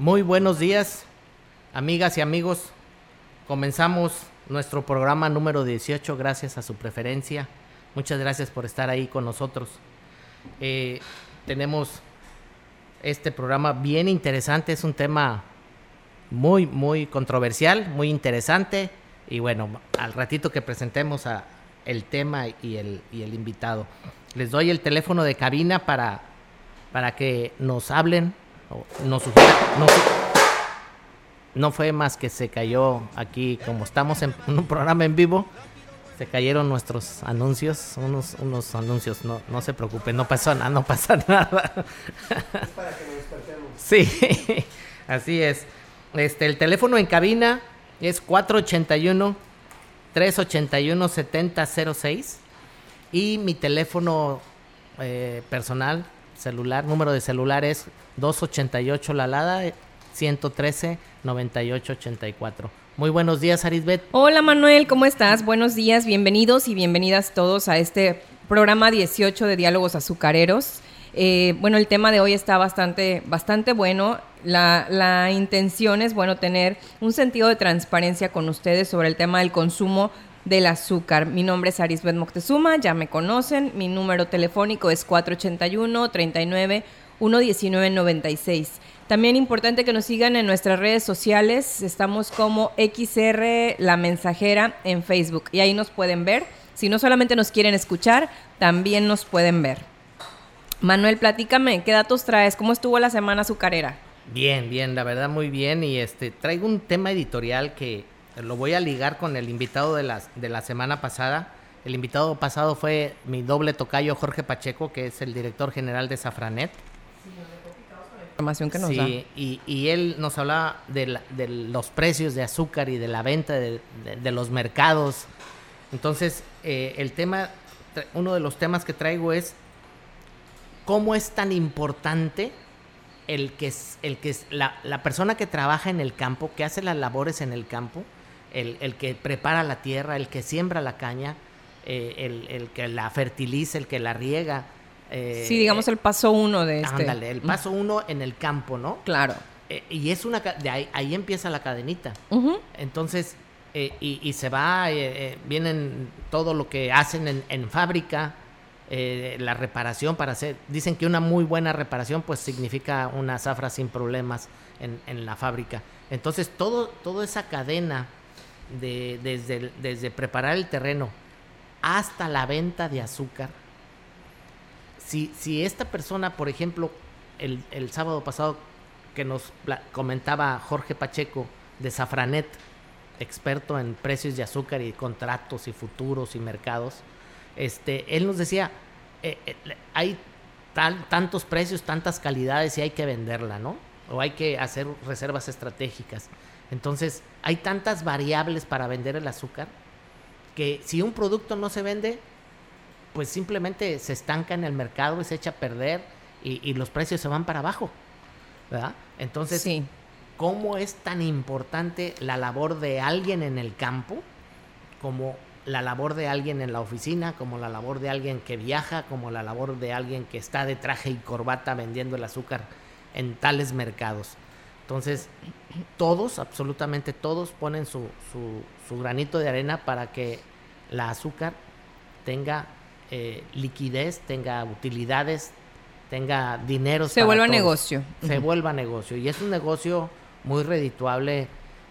Muy buenos días, amigas y amigos. Comenzamos nuestro programa número 18 gracias a su preferencia. Muchas gracias por estar ahí con nosotros. Eh, tenemos este programa bien interesante, es un tema muy, muy controversial, muy interesante. Y bueno, al ratito que presentemos a el tema y el, y el invitado. Les doy el teléfono de cabina para, para que nos hablen no, fue más que se cayó aquí, como estamos en un programa en vivo, se cayeron nuestros anuncios, unos, unos anuncios, no, no se preocupen, no pasó nada, no pasa nada. Es para que nos Sí, así es. Este, el teléfono en cabina es 481 381 7006 y mi teléfono eh, personal celular, número de celular es 288 La Lada 113 9884. Muy buenos días, Arisbet. Hola, Manuel, ¿cómo estás? Buenos días, bienvenidos y bienvenidas todos a este programa 18 de Diálogos Azucareros. Eh, bueno, el tema de hoy está bastante, bastante bueno. La, la, intención es, bueno, tener un sentido de transparencia con ustedes sobre el tema del consumo del azúcar. Mi nombre es Arisbet Moctezuma, ya me conocen. Mi número telefónico es 481 39 11996. También importante que nos sigan en nuestras redes sociales. Estamos como XR La Mensajera en Facebook y ahí nos pueden ver. Si no solamente nos quieren escuchar, también nos pueden ver. Manuel, platícame, ¿qué datos traes? ¿Cómo estuvo la semana azucarera? Bien, bien, la verdad muy bien. Y este traigo un tema editorial que lo voy a ligar con el invitado de la, de la semana pasada. El invitado pasado fue mi doble tocayo Jorge Pacheco, que es el director general de Safranet información que nos da. Y, y, él nos hablaba de, de, los precios de azúcar y de la venta de, los mercados. Entonces, eh, el tema, uno de los temas que traigo es cómo es tan importante el que, el que la, la persona que trabaja en el campo, que hace las labores en el campo, el, el que prepara la tierra, el que siembra la caña, eh, el, el que la fertiliza, el que la riega, eh, sí, digamos el paso uno de este. Ándale, el paso uno en el campo, ¿no? Claro. Eh, y es una. De ahí, ahí empieza la cadenita. Entonces, eh, y, se va, vienen todo lo que hacen en, en fábrica, la reparación para hacer. Dicen que una muy buena reparación, pues significa una zafra sin problemas en, en la fábrica. Entonces, todo, toda esa cadena de, desde, desde preparar el terreno hasta la venta de azúcar si, si esta persona, por ejemplo, el, el sábado pasado que nos comentaba Jorge Pacheco de Safranet, experto en precios de azúcar y contratos y futuros y mercados, este, él nos decía, eh, eh, hay tal, tantos precios, tantas calidades y hay que venderla, ¿no? o hay que hacer reservas estratégicas. Entonces, hay tantas variables para vender el azúcar que si un producto no se vende, pues simplemente se estanca en el mercado y se echa a perder y, los precios se van para abajo. ¿verdad? Entonces, sí. ¿cómo es tan importante la labor de alguien en el campo como la labor de alguien en la oficina, como la labor de alguien que viaja, como la labor de alguien que está de traje y corbata vendiendo el azúcar en tales mercados? Entonces, todos, absolutamente todos, ponen su, su, granito de arena para que la azúcar tenga eh, liquidez, tenga utilidades, tenga dinero. Se vuelva negocio. Se vuelva negocio. Y es un negocio muy redituable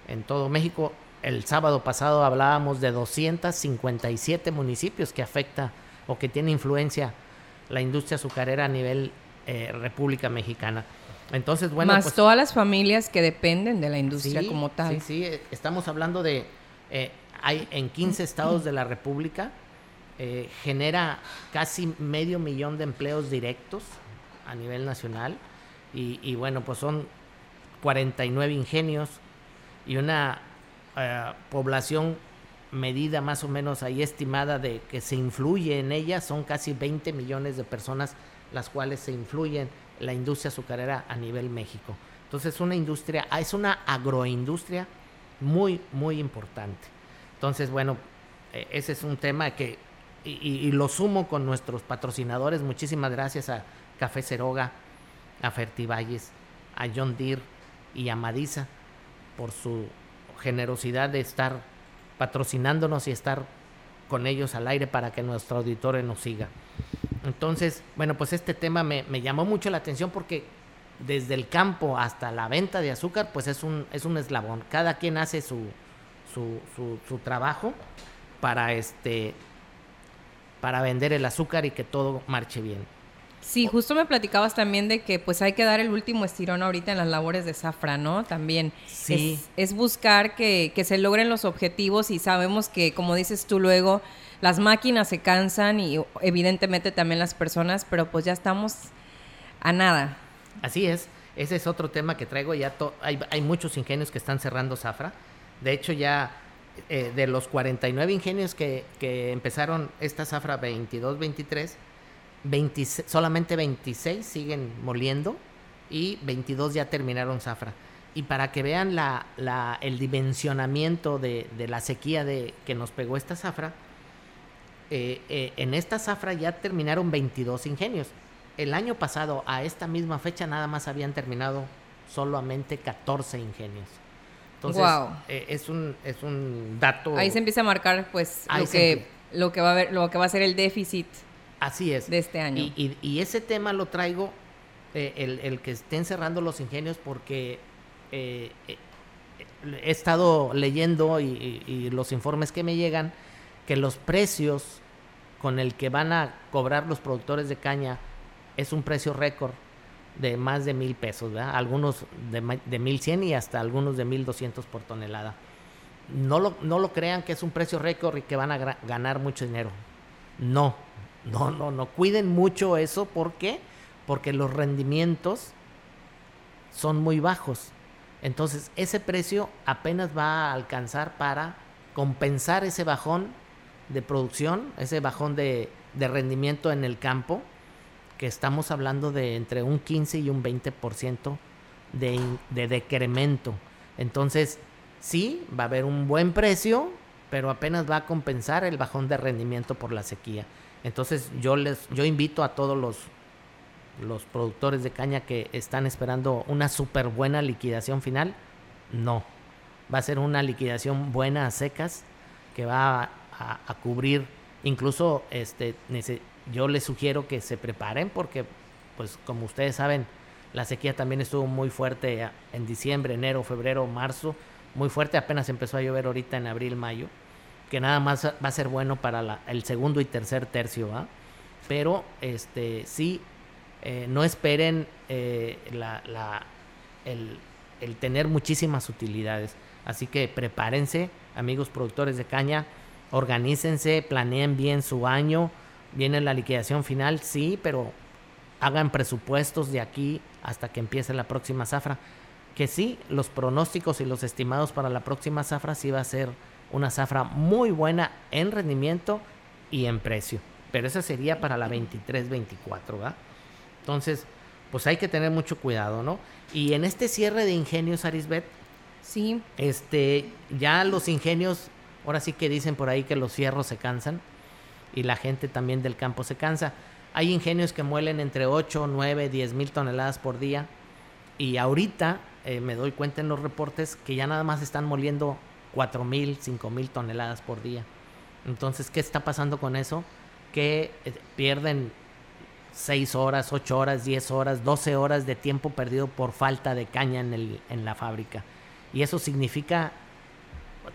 en todo México. El sábado pasado hablábamos de 257 municipios que afecta o que tiene influencia la industria azucarera a nivel eh, República Mexicana. Entonces, bueno. Más pues todas las familias que dependen de la industria como tal. Sí, sí, eh, estamos hablando de. Eh, hay en 15 estados de la República, genera casi medio millón de empleos directos a nivel nacional. Y, bueno, pues son 49 ingenios y una eh, población medida más o menos ahí estimada de que se influye en ella, son casi 20 millones de personas las cuales se influyen la industria azucarera a nivel México. Entonces es una industria, ah, es una agroindustria muy, muy importante. Entonces, bueno, e, ese es un tema que, y, y, lo sumo con nuestros patrocinadores, muchísimas gracias a Café Ceroga, a Fertivalles, a John Deere y a Madisa por su generosidad de estar patrocinándonos y estar con ellos al aire para que nuestro auditorio nos siga. Entonces, bueno, pues este tema me, llamó mucho la atención porque desde el campo hasta la venta de azúcar, pues es un, es un eslabón. Cada quien hace su, su, su, su trabajo para este para vender el azúcar y que todo marche bien. Sí, justo me platicabas también de que pues hay que dar el último estirón ahorita en las labores de Zafra, ¿no? También sí. es, buscar que, se logren los objetivos y sabemos que, como dices tú luego, las máquinas se cansan y evidentemente también las personas, pero pues ya estamos a nada. Así es, ese es otro tema que traigo, ya hay, hay, muchos ingenios que están cerrando Zafra, de hecho ya eh, de los 49 ingenios que, que empezaron esta Zafra 22-23, solamente 26 siguen moliendo y 22 ya terminaron zafra. Y para que vean la, el dimensionamiento de, la sequía de, que nos pegó esta zafra, eh, eh, en esta zafra ya terminaron 22 ingenios. El año pasado, a esta misma fecha, nada más habían terminado solamente 14 ingenios. Entonces, eh, es, un, es un dato. Ahí se empieza a marcar, pues, lo que, lo que, va a ver, lo que va a ser el déficit Así es. De este año. Y, ese tema lo traigo, eh, el, que estén cerrando los ingenios, porque eh, eh, he estado leyendo y, los informes que me llegan, que los precios con el que van a cobrar los productores de caña es un precio récord de más de mil pesos, ¿verdad? Algunos de, de mil cien y hasta algunos de mil doscientos por tonelada. No lo, no lo crean que es un precio récord y que van a ganar mucho dinero. No, no, no, no. Cuiden mucho eso. ¿Por qué? Porque los rendimientos son muy bajos. Entonces, ese precio apenas va a alcanzar para compensar ese bajón de producción, ese bajón de, rendimiento en el campo, que estamos hablando de entre un 15 y un 20% de, de decremento. Entonces, sí, va a haber un buen precio, pero apenas va a compensar el bajón de rendimiento por la sequía. Entonces yo les yo invito a todos los los productores de caña que están esperando una súper buena liquidación final, no. Va a ser una liquidación buena a secas que va a, cubrir, incluso este, yo les sugiero que se preparen porque, pues como ustedes saben, la sequía también estuvo muy fuerte en diciembre, enero, febrero, marzo, muy fuerte, apenas empezó a llover ahorita en abril, mayo que nada más va a ser bueno para el segundo y tercer tercio, ¿va? Pero este sí, eh, no esperen eh, el, tener muchísimas utilidades. Así que prepárense, amigos productores de caña, organícense, planeen bien su año. Viene la liquidación final, sí, pero hagan presupuestos de aquí hasta que empiece la próxima zafra. Que sí, los pronósticos y los estimados para la próxima zafra sí va a ser una zafra muy buena en rendimiento y en precio. Pero esa sería para la 23-24, ¿va? Entonces, pues hay que tener mucho cuidado, ¿no? Y en este cierre de ingenios, Arisbet, sí. este, ya los ingenios, ahora sí que dicen por ahí que los fierros se cansan y la gente también del campo se cansa. Hay ingenios que muelen entre 8, 9, 10 mil toneladas por día y ahorita eh, me doy cuenta en los reportes que ya nada más están moliendo 4 mil, 5 mil toneladas por día. Entonces, ¿qué está pasando con eso? Que eh, pierden 6 horas, 8 horas, 10 horas, 12 horas de tiempo perdido por falta de caña en, el, en la fábrica. Y eso significa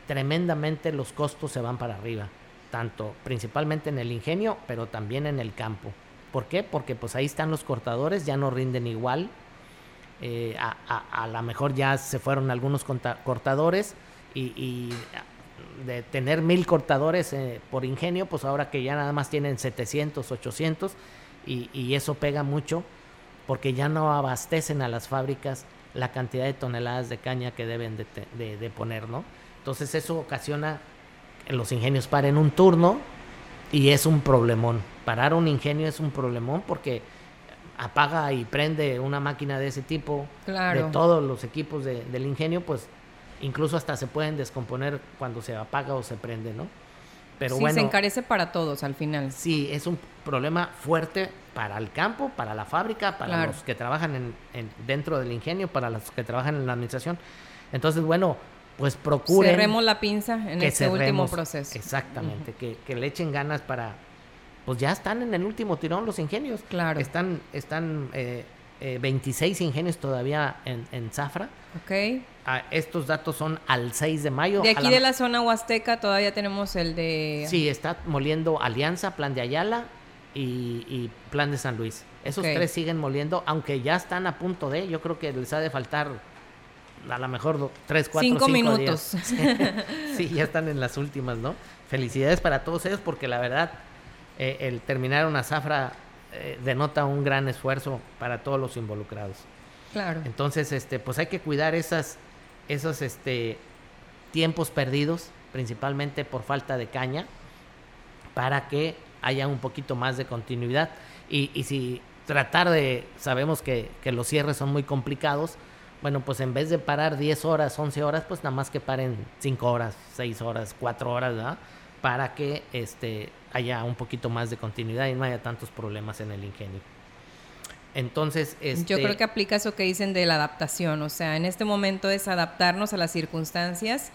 tremendamente los costos se van para arriba, tanto principalmente en el ingenio, pero también en el campo. ¿Por qué? Porque pues ahí están los cortadores, ya no rinden igual. Eh, a, a, a lo mejor ya se fueron algunos cortadores y, y de tener mil cortadores eh, por ingenio, pues ahora que ya nada más tienen 700, 800 y, y, eso pega mucho porque ya no abastecen a las fábricas la cantidad de toneladas de caña que deben de, de, de poner, ¿no? Entonces eso ocasiona que los ingenios paren un turno y es un problemón. Parar un ingenio es un problemón porque apaga y prende una máquina de ese tipo claro. de todos los equipos de, del ingenio, pues incluso hasta se pueden descomponer cuando se apaga o se prende, ¿no? Pero sí, bueno, se encarece para todos al final. Sí, es un problema fuerte para el campo, para la fábrica, para claro. los que trabajan en, en, dentro del ingenio, para los que trabajan en la administración. Entonces, bueno, pues procuren... Cerremos la pinza en este último proceso. Exactamente, uh -huh. que, que, le echen ganas para... Pues ya están en el último tirón los ingenios. Claro. Están, están eh, eh, 26 ingenios todavía en, en Zafra. Ok. Ah, estos datos son al 6 de mayo. De aquí la... de la zona huasteca todavía tenemos el de... Sí, está moliendo Alianza, Plan de Ayala y, y Plan de San Luis. Esos tres siguen moliendo, aunque ya están a punto de, yo creo que les ha de faltar a lo mejor tres, cuatro, Cinco minutos. días. sí, ya están en las últimas, ¿no? Felicidades para todos ellos porque la verdad, eh, el terminar una zafra eh, denota un gran esfuerzo para todos los involucrados. Entonces, este, pues hay que cuidar esas, esos este, tiempos perdidos, principalmente por falta de caña, para que haya un poquito más de continuidad. Y, y si tratar de, sabemos que, que, los cierres son muy complicados, bueno, pues en vez de parar 10 horas, 11 horas, pues nada más que paren 5 horas, 6 horas, 4 horas, ¿verdad? Para que este, haya un poquito más de continuidad y no haya tantos problemas en el ingenio. Entonces, este... yo creo que aplica eso que dicen de la adaptación, o sea, en este momento es adaptarnos a las circunstancias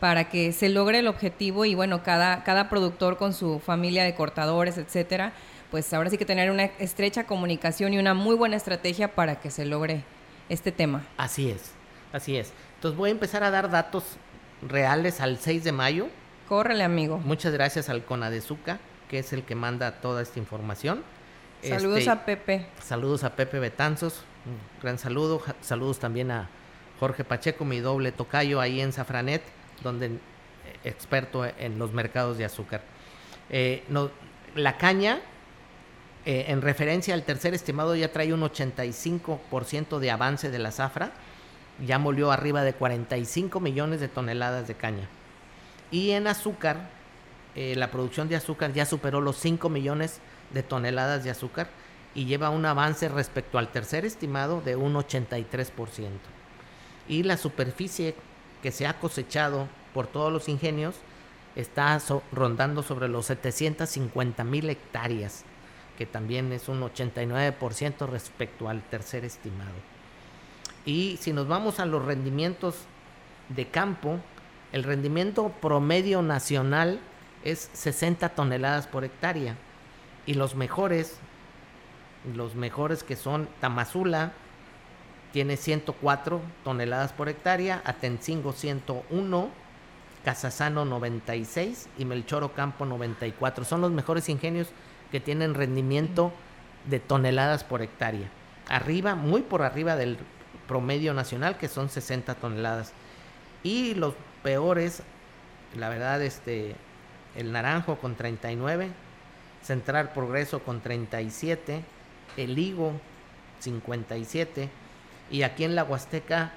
para que se logre el objetivo y bueno, cada, cada productor con su familia de cortadores, etcétera, pues ahora sí que tener una estrecha comunicación y una muy buena estrategia para que se logre este tema. Así es, así es. Entonces voy a empezar a dar datos reales al 6 de mayo. Córrele, amigo. Muchas gracias al Conadezuca, que es el que manda toda esta información. Saludos este, a Pepe. Saludos a Pepe Betanzos, un gran saludo. Saludos también a Jorge Pacheco, mi doble tocayo ahí en Safranet, donde eh, experto en los mercados de azúcar. Eh, no, la caña, eh, en referencia al tercer estimado, ya trae un 85% de avance de la zafra. Ya molió arriba de 45 millones de toneladas de caña. Y en azúcar, eh, la producción de azúcar ya superó los 5 millones de toneladas de azúcar y lleva un avance respecto al tercer estimado de un 83%. Y la superficie que se ha cosechado por todos los ingenios está rondando sobre los 750 mil hectáreas, que también es un 89% respecto al tercer estimado. Y si nos vamos a los rendimientos de campo, el rendimiento promedio nacional es 60 toneladas por hectárea. Y los mejores, los mejores que son Tamazula, tiene 104 toneladas por hectárea, Atencingo 101, Casasano 96 y Melchoro Campo 94. Son los mejores ingenios que tienen rendimiento de toneladas por hectárea. Arriba, muy por arriba del promedio nacional, que son 60 toneladas. Y los peores, la verdad, este, el Naranjo con 39, Central Progreso con 37, el higo 57 y aquí en la Huasteca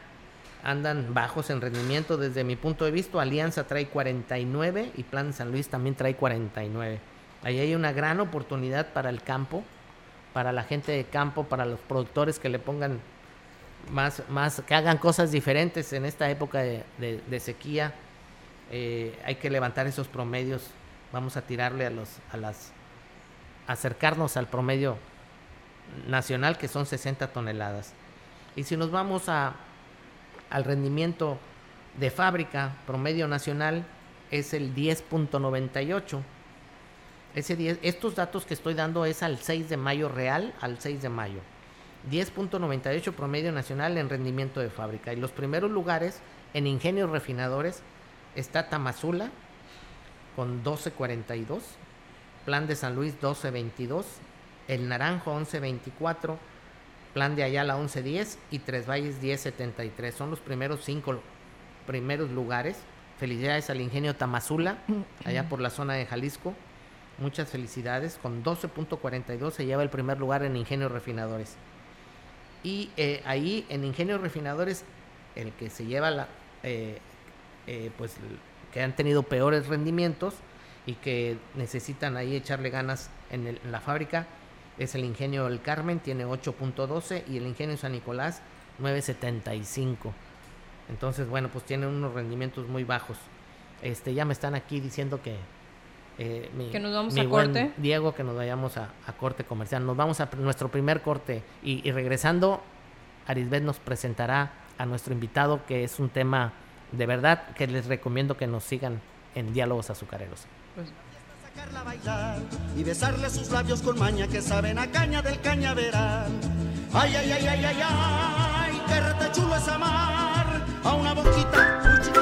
andan bajos en rendimiento desde mi punto de vista. Alianza trae 49 y Plan San Luis también trae 49. Ahí hay una gran oportunidad para el campo, para la gente de campo, para los productores que le pongan más, más que hagan cosas diferentes en esta época de, sequía. Eh, hay que levantar esos promedios. Vamos a tirarle a los, a las, acercarnos al promedio nacional que son 60 toneladas. Y si nos vamos a, al rendimiento de fábrica promedio nacional es el 10.98. Ese 10, estos datos que estoy dando es al 6 de mayo real, al 6 de mayo. 10.98 promedio nacional en rendimiento de fábrica. Y los primeros lugares en ingenios refinadores está Tamazula con 12.42, Plan de San Luis 12.22, El Naranjo 11.24, Plan de Ayala 11.10 y Tres Valles 10.73. Son los primeros cinco primeros lugares. Felicidades al ingenio Tamazula, allá por la zona de Jalisco. Muchas felicidades. Con 12.42 se lleva el primer lugar en ingenios refinadores. Y eh, ahí en ingenios refinadores, el que se lleva la, eh, eh, pues que han tenido peores rendimientos y que necesitan ahí echarle ganas en, en la fábrica, es el ingenio del Carmen, tiene 8.12 y el ingenio San Nicolás 9.75. Entonces, bueno, pues tienen unos rendimientos muy bajos. Este, ya me están aquí diciendo que eh, que nos vamos a corte. Diego, que nos vayamos a, corte comercial. Nos vamos a nuestro primer corte y, y, regresando, Arisbet nos presentará a nuestro invitado, que es un tema de verdad que les recomiendo que nos sigan en Diálogos Azucareros. Sacarla a bailar y besarle sus labios con maña que saben a caña del cañaveral. Ay, ay, ay, ay, ay, ay, qué rete chulo es amar a una boquita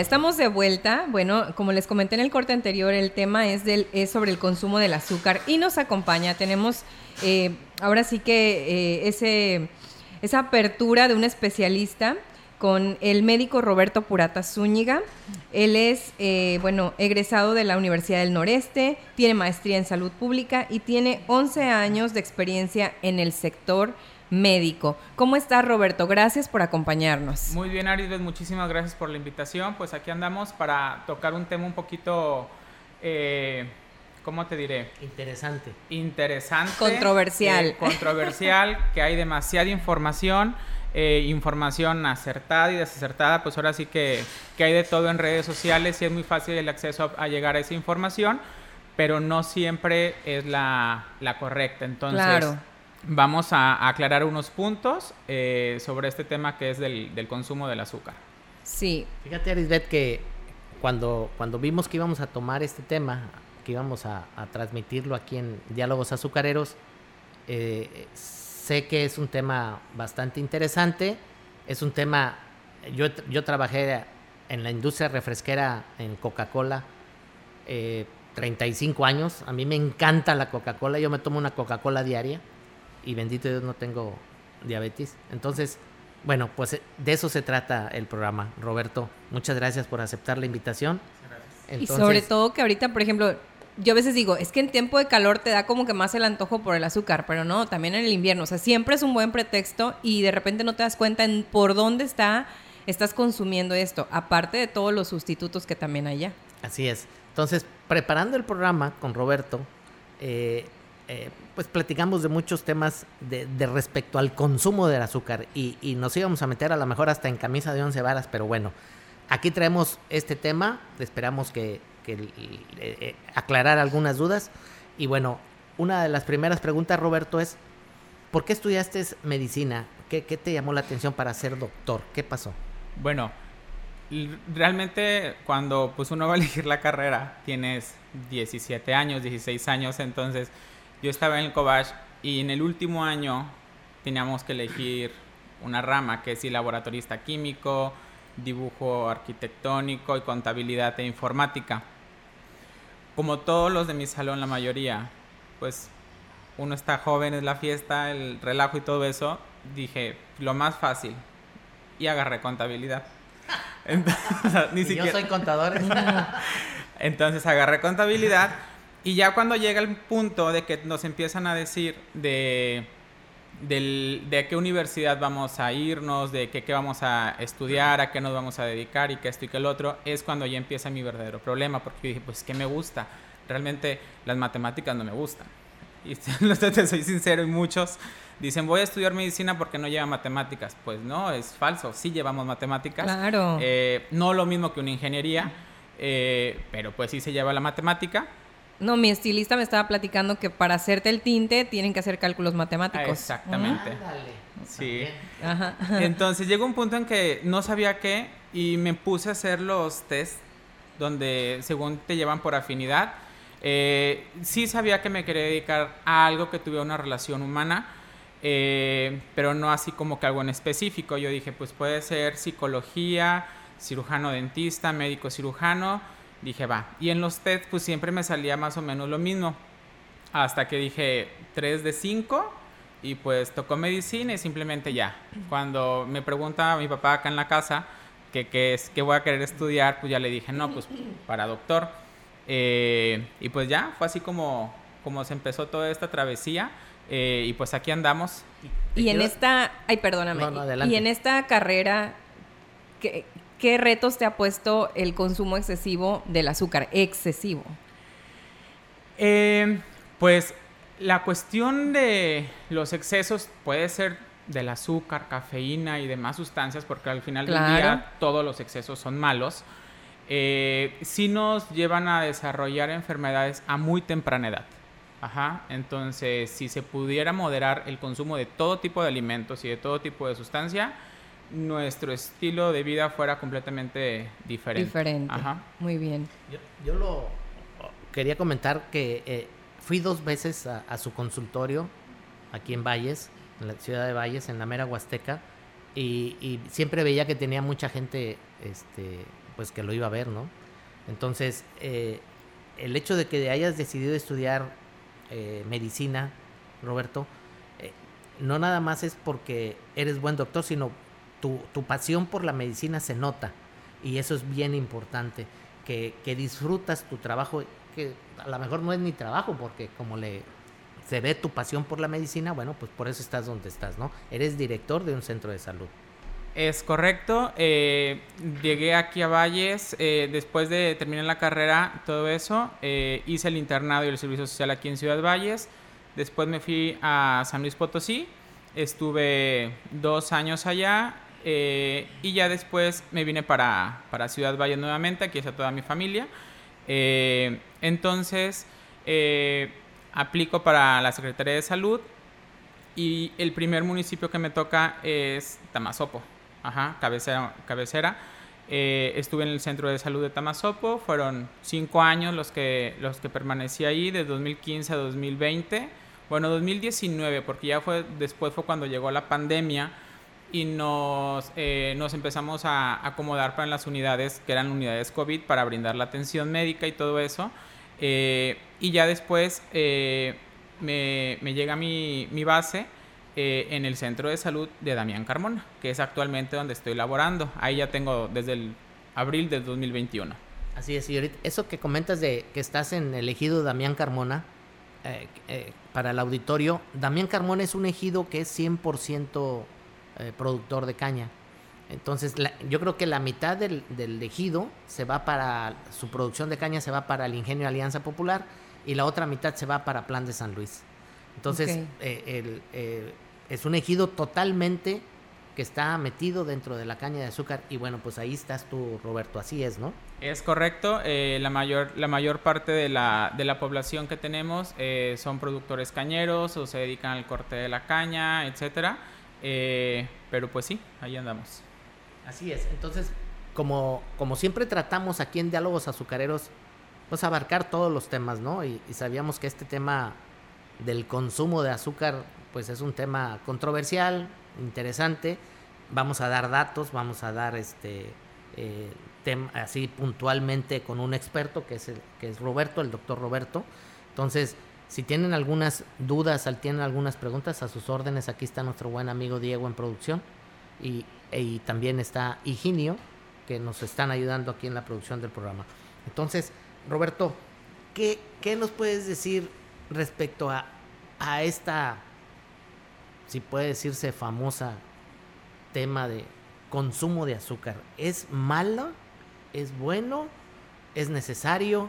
Estamos de vuelta. Bueno, como les comenté en el corte anterior, el tema es, del, es sobre el consumo del azúcar y nos acompaña. Tenemos eh, ahora sí que eh, ese, esa apertura de un especialista con el médico Roberto Purata Zúñiga. Él es, eh, bueno, egresado de la Universidad del Noreste, tiene maestría en salud pública y tiene 11 años de experiencia en el sector médico. ¿Cómo estás, Roberto? Gracias por acompañarnos. Muy bien, Arisbeth, muchísimas gracias por la invitación. Pues aquí andamos para tocar un tema un poquito, eh, ¿cómo te diré? Interesante. Interesante. Controversial. Eh, controversial, que hay demasiada información. Eh, información acertada y desacertada, pues ahora sí que, que, hay de todo en redes sociales y es muy fácil el acceso a, llegar a esa información, pero no siempre es la, la correcta. Entonces, claro vamos a aclarar unos puntos eh, sobre este tema que es del, consumo del azúcar. Sí. Fíjate, Arisbet, que cuando, cuando vimos que íbamos a tomar este tema, que íbamos a, transmitirlo aquí en Diálogos Azucareros, eh, sé que es un tema bastante interesante, es un tema, yo, yo trabajé en la industria refresquera en Coca-Cola. Eh, 35 años. A mí me encanta la Coca-Cola. Yo me tomo una Coca-Cola diaria y bendito Dios no tengo diabetes. Entonces, bueno, pues eh, de eso se trata el programa. Roberto, muchas gracias por aceptar la invitación. y sobre todo que ahorita, por ejemplo, yo a veces digo, es que en tiempo de calor te da como que más el antojo por el azúcar, pero no, también en el invierno. O sea, siempre es un buen pretexto y de repente no te das cuenta en por dónde está, estás consumiendo esto, aparte de todos los sustitutos que también hay ya. Así es. Entonces, preparando el programa con Roberto, eh, eh, pues platicamos de muchos temas de, respecto al consumo del azúcar y, nos íbamos a meter a lo mejor hasta en camisa de once varas, pero bueno, aquí traemos este tema, esperamos que, eh, aclarar algunas dudas y bueno, una de las primeras preguntas, Roberto, es ¿por qué estudiaste medicina? ¿Qué, qué te llamó la atención para ser doctor? ¿Qué pasó? Bueno, realmente cuando pues uno va a elegir la carrera, tienes 17 años, 16 años, entonces yo estaba en el Cobach y en el último año teníamos que elegir una rama que es el laboratorista químico, dibujo arquitectónico y contabilidad e informática. Como todos los de mi salón, la mayoría, pues uno está joven, es la fiesta, el relajo y todo eso, dije, lo más fácil, y agarré contabilidad. Entonces, Yo soy contador. Entonces agarré contabilidad y ya cuando llega el punto de que nos empiezan a decir de, de qué universidad vamos a irnos, de qué, qué vamos a estudiar, a qué nos vamos a dedicar y qué esto y qué el otro, es cuando ya empieza mi verdadero problema, porque yo dije, pues, ¿qué me gusta? Realmente las matemáticas no me gustan. Y te soy sincero, y muchos dicen, voy a estudiar medicina porque no lleva matemáticas. Pues no, es falso, sí llevamos matemáticas. Claro. Eh, no lo mismo que una ingeniería, eh, pero pues sí se lleva la matemática. No, mi estilista me estaba platicando que para hacerte el tinte tienen que hacer cálculos matemáticos. exactamente. sí. Ajá. Entonces llegó un punto en que no sabía qué y me puse a hacer los test donde según te llevan por afinidad. Eh, sí sabía que me quería dedicar a algo que tuviera una relación humana, eh, pero no así como que algo en específico. Yo dije, pues puede ser psicología, cirujano dentista, médico cirujano. Dije, va. Y en los TED, pues siempre me salía más o menos lo mismo. Hasta que dije 3 de 5 y pues tocó medicina y simplemente ya. Cuando me pregunta mi papá acá en la casa que qué es, que voy a querer estudiar, pues ya le dije, no, pues para doctor. Eh, y pues ya, fue así como, como se empezó toda esta travesía. Eh, y pues aquí andamos. Y, en esta, ay, perdóname. y en esta carrera, ¿qué, ¿qué retos te ha puesto el consumo excesivo del azúcar? Excesivo. Eh, pues la cuestión de los excesos puede ser del azúcar, cafeína y demás sustancias, porque al final del día todos los excesos son malos. Eh, sí nos llevan a desarrollar enfermedades a muy temprana edad. Ajá, entonces si se pudiera moderar el consumo de todo tipo de alimentos y de todo tipo de sustancia, nuestro estilo de vida fuera completamente diferente. Diferente. Ajá. Muy bien. Yo, lo quería comentar que eh, fui dos veces a, su consultorio aquí en Valles, en la ciudad de Valles, en la mera Huasteca, y, siempre veía que tenía mucha gente, este, pues que lo iba a ver, ¿no? Entonces, eh, el hecho de que hayas decidido estudiar eh, medicina, Roberto, eh, no nada más es porque eres buen doctor, sino tu, tu, pasión por la medicina se nota. Y eso es bien importante, que, que disfrutas tu trabajo, que a lo mejor no es ni trabajo, porque como le se ve tu pasión por la medicina, bueno, pues por eso estás donde estás, ¿no? Eres director de un centro de salud. Es correcto. Eh, llegué aquí a Valles eh, después de terminar la carrera, todo eso. Eh, hice el internado y el servicio social aquí en Ciudad Valles. Después me fui a San Luis Potosí. Estuve dos años allá y ya después me vine para, para Ciudad Valles nuevamente. Aquí está toda mi familia. entonces, aplico para la Secretaría de Salud y el primer municipio que me toca es Tamazopo. Ajá, cabecera. cabecera. Eh, estuve en el centro de salud de Tamazopo, fueron cinco años los que, los que permanecí ahí, de 2015 a 2020. Bueno, 2019, porque ya fue, después fue cuando llegó la pandemia y nos, eh, nos empezamos a acomodar para las unidades que eran unidades COVID para brindar la atención médica y todo eso. Eh, y ya después eh, me, me, llega mi, mi base en el centro de salud de Damián Carmona, que es actualmente donde estoy laborando. Ahí ya tengo desde el abril del 2021. Así es, y ahorita eso que comentas de que estás en el ejido Damián Carmona, para el auditorio, Damián Carmona es un ejido que es 100% eh, productor de caña. Entonces, yo creo que la mitad del, del, ejido se va para su producción de caña, se va para el Ingenio Alianza Popular y la otra mitad se va para Plan de San Luis. Entonces, eh, eh, es un ejido totalmente que está metido dentro de la caña de azúcar y bueno, pues ahí estás tú, Roberto, así es, ¿no? Es correcto, la, mayor, la mayor parte de la, de la población que tenemos son productores cañeros o se dedican al corte de la caña, etcétera. Eh, pero pues sí, ahí andamos. Así es. Entonces, como, como siempre tratamos aquí en Diálogos Azucareros, pues abarcar todos los temas, ¿no? Y, sabíamos que este tema del consumo de azúcar, pues es un tema controversial, interesante. Vamos a dar datos, vamos a dar este eh, así puntualmente con un experto que es el, que es Roberto, el doctor Roberto. Entonces, si tienen algunas dudas, tienen algunas preguntas, a sus órdenes, aquí está nuestro buen amigo Diego en producción y, también está Higinio, que nos están ayudando aquí en la producción del programa. Entonces, Roberto, ¿qué, qué nos puedes decir respecto a, a esta, si puede decirse famosa, tema de consumo de azúcar? ¿Es malo? ¿Es bueno? ¿Es necesario?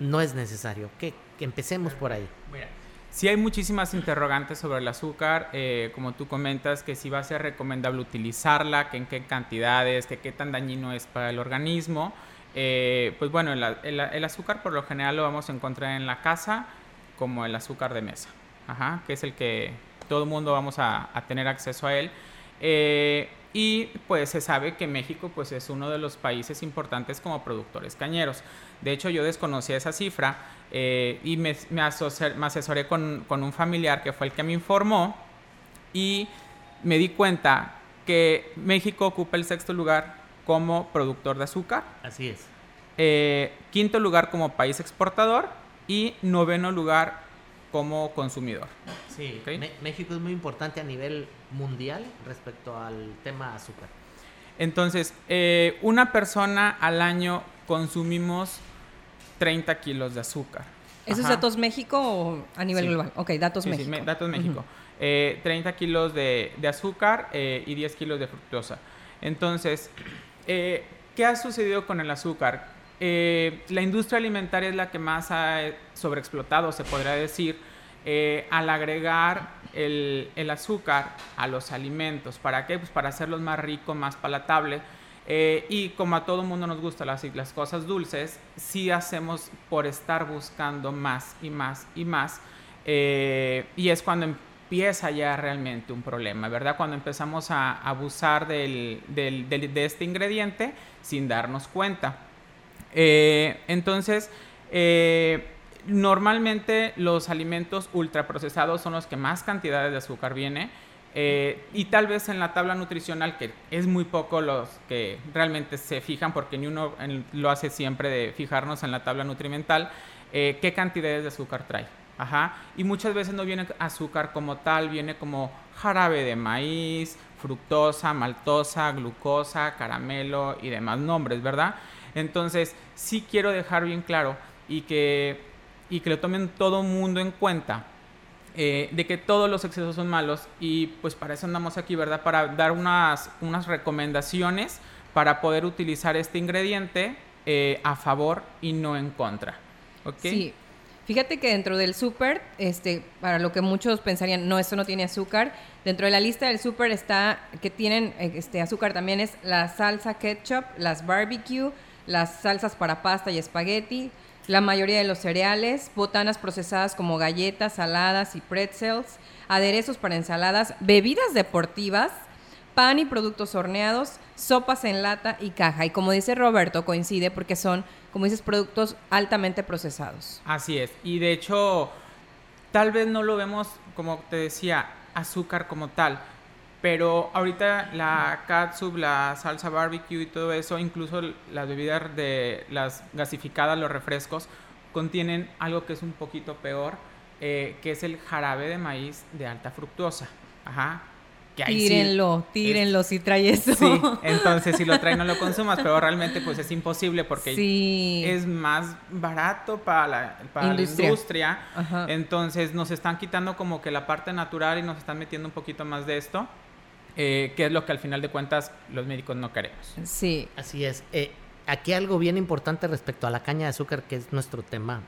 ¿No es necesario? ¿Qué, empecemos por ahí. Mira, sí hay muchísimas interrogantes sobre el azúcar, eh, como tú comentas, que si va a ser recomendable utilizarla, que en qué cantidades, que qué tan dañino es para el organismo. Eh, pues bueno, el, azúcar por lo general lo vamos a encontrar en la casa como el azúcar de mesa, que es el que todo el mundo vamos a, tener acceso a él. Eh, y pues se sabe que México pues es uno de los países importantes como productores cañeros. De hecho yo desconocía esa cifra eh, y me, me, asesoré con, con, un familiar que fue el que me informó y me di cuenta que México ocupa el sexto lugar como productor de azúcar. Así es. Eh, quinto lugar como país exportador y noveno lugar como consumidor. Sí, México es muy importante a nivel mundial respecto al tema azúcar. Entonces, eh, una persona al año consumimos 30 kilos de azúcar. ¿Esos datos México o a nivel global? Ok, datos México. Sí, datos México. 30 eh, kilos de, azúcar eh, y 10 kilos de fructosa. Entonces, ¿qué ha sucedido con el azúcar? la industria alimentaria es la que más ha sobreexplotado, se podría decir, al agregar el, azúcar a los alimentos. ¿Para qué? Pues para hacerlos más ricos, más palatables. Eh, y como a todo mundo nos gustan las, cosas dulces, sí hacemos por estar buscando más y más y más. Eh, y es cuando empieza ya realmente un problema, ¿verdad? Cuando empezamos a abusar de este ingrediente sin darnos cuenta. Eh, entonces, normalmente los alimentos ultraprocesados son los que más cantidades de azúcar viene. Eh, y tal vez en la tabla nutricional, que es muy poco los que realmente se fijan, porque ni uno lo hace siempre de fijarnos en la tabla nutrimental, eh, qué cantidades de azúcar trae. Ajá. Y muchas veces no viene azúcar como tal, viene como jarabe de maíz, fructosa, maltosa, glucosa, caramelo y demás nombres, ¿verdad? Entonces, sí quiero dejar bien claro y que, y que lo tomen todo mundo en cuenta eh, de que todos los excesos son malos y pues para eso andamos aquí, ¿verdad? Para dar unas, unas recomendaciones para poder utilizar este ingrediente eh, a favor y no en contra. ¿Ok? Sí. Fíjate que dentro del súper, este, para lo que muchos pensarían, no, esto no tiene azúcar, dentro de la lista del súper está que tienen este azúcar también es la salsa ketchup, las barbecue, las salsas para pasta y espagueti, la mayoría de los cereales, botanas procesadas como galletas, saladas y pretzels, aderezos para ensaladas, bebidas deportivas, pan y productos horneados, sopas en lata y caja. Y como dice Roberto, coincide porque son, como dices, productos altamente procesados. Así es. Y de hecho, tal vez no lo vemos, como te decía, azúcar como tal, Pero ahorita la catsup, la salsa barbecue y todo eso, incluso las bebidas de las gasificadas, los refrescos, contienen algo que es un poquito peor, eh, que es el jarabe de maíz de alta fructuosa. Ajá. tírenlo, tírenlo si trae eso. Sí, entonces si lo trae no lo consumas, pero realmente pues es imposible porque es más barato para la, para industria. la industria. Entonces nos están quitando como que la parte natural y nos están metiendo un poquito más de esto. Eh, que es lo que al final de cuentas los médicos no queremos. Sí. Así es. Eh, aquí algo bien importante respecto a la caña de azúcar, que es nuestro tema.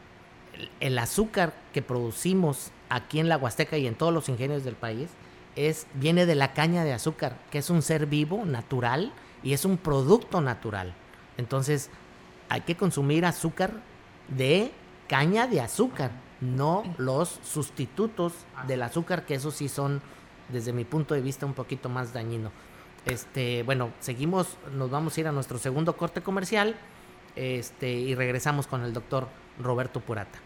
El, azúcar que producimos aquí en la Huasteca y en todos los ingenios del país es, viene de la caña de azúcar, que es un ser vivo, natural, y es un producto natural. Entonces, hay que consumir azúcar de caña de azúcar, no los sustitutos del azúcar, que esos sí son desde mi punto de vista un poquito más dañino. Este, bueno, seguimos, nos vamos a ir a nuestro segundo corte comercial este, y regresamos con el doctor Roberto Purata.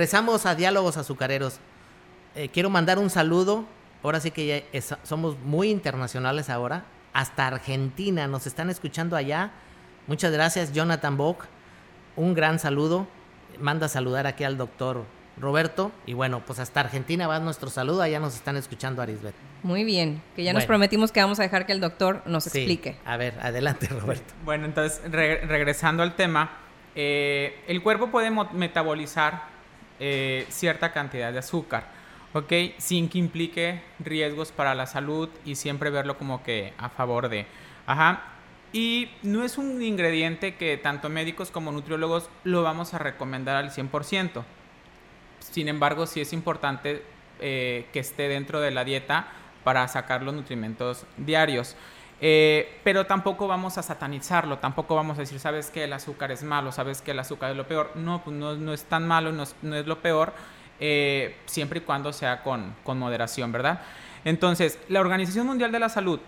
Regresamos a Diálogos Azucareros. Eh, quiero mandar un saludo. Ahora sí que ya somos muy internacionales ahora. Hasta Argentina. Nos están escuchando allá. Muchas gracias, Jonathan Bock. Un gran saludo. Manda a saludar aquí al doctor Roberto. Y bueno, pues hasta Argentina va nuestro saludo. Allá nos están escuchando, Arisbet. Muy bien. Que ya nos prometimos que vamos a dejar que el doctor nos explique. A ver, adelante, Roberto. Bueno, entonces, regresando al tema. Eh, el cuerpo puede metabolizar eh, cierta cantidad de azúcar, ¿ok? Sin que implique riesgos para la salud y siempre verlo como que a favor de. Ajá. Y no es un ingrediente que tanto médicos como nutriólogos lo vamos a recomendar al 100%. Sin embargo, sí es importante eh, que esté dentro de la dieta para sacar los nutrimentos diarios. Eh, pero tampoco vamos a satanizarlo, tampoco vamos a decir, sabes que el azúcar es malo, sabes que el azúcar es lo peor. No, pues no, es tan malo, no es, lo peor, eh, siempre y cuando sea con, moderación, ¿verdad? Entonces, la Organización Mundial de la Salud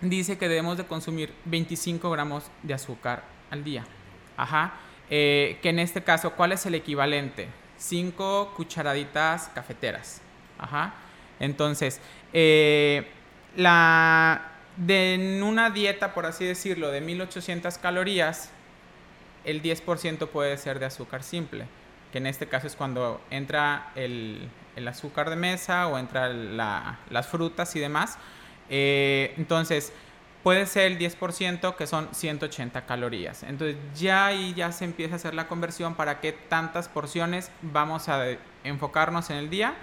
dice que debemos de consumir 25 gramos de azúcar al día. Ajá. Eh, que en este caso, ¿cuál es el equivalente? 5 cucharaditas cafeteras. Ajá. Entonces, la de una dieta, por así decirlo, de 1800 calorías, el 10% puede ser de azúcar simple, que en este caso es cuando entra el, azúcar de mesa o entra las frutas y demás. Eh, entonces, puede ser el 10% que son 180 calorías. Entonces, ya ahí ya se empieza a hacer la conversión para qué tantas porciones vamos a enfocarnos en el día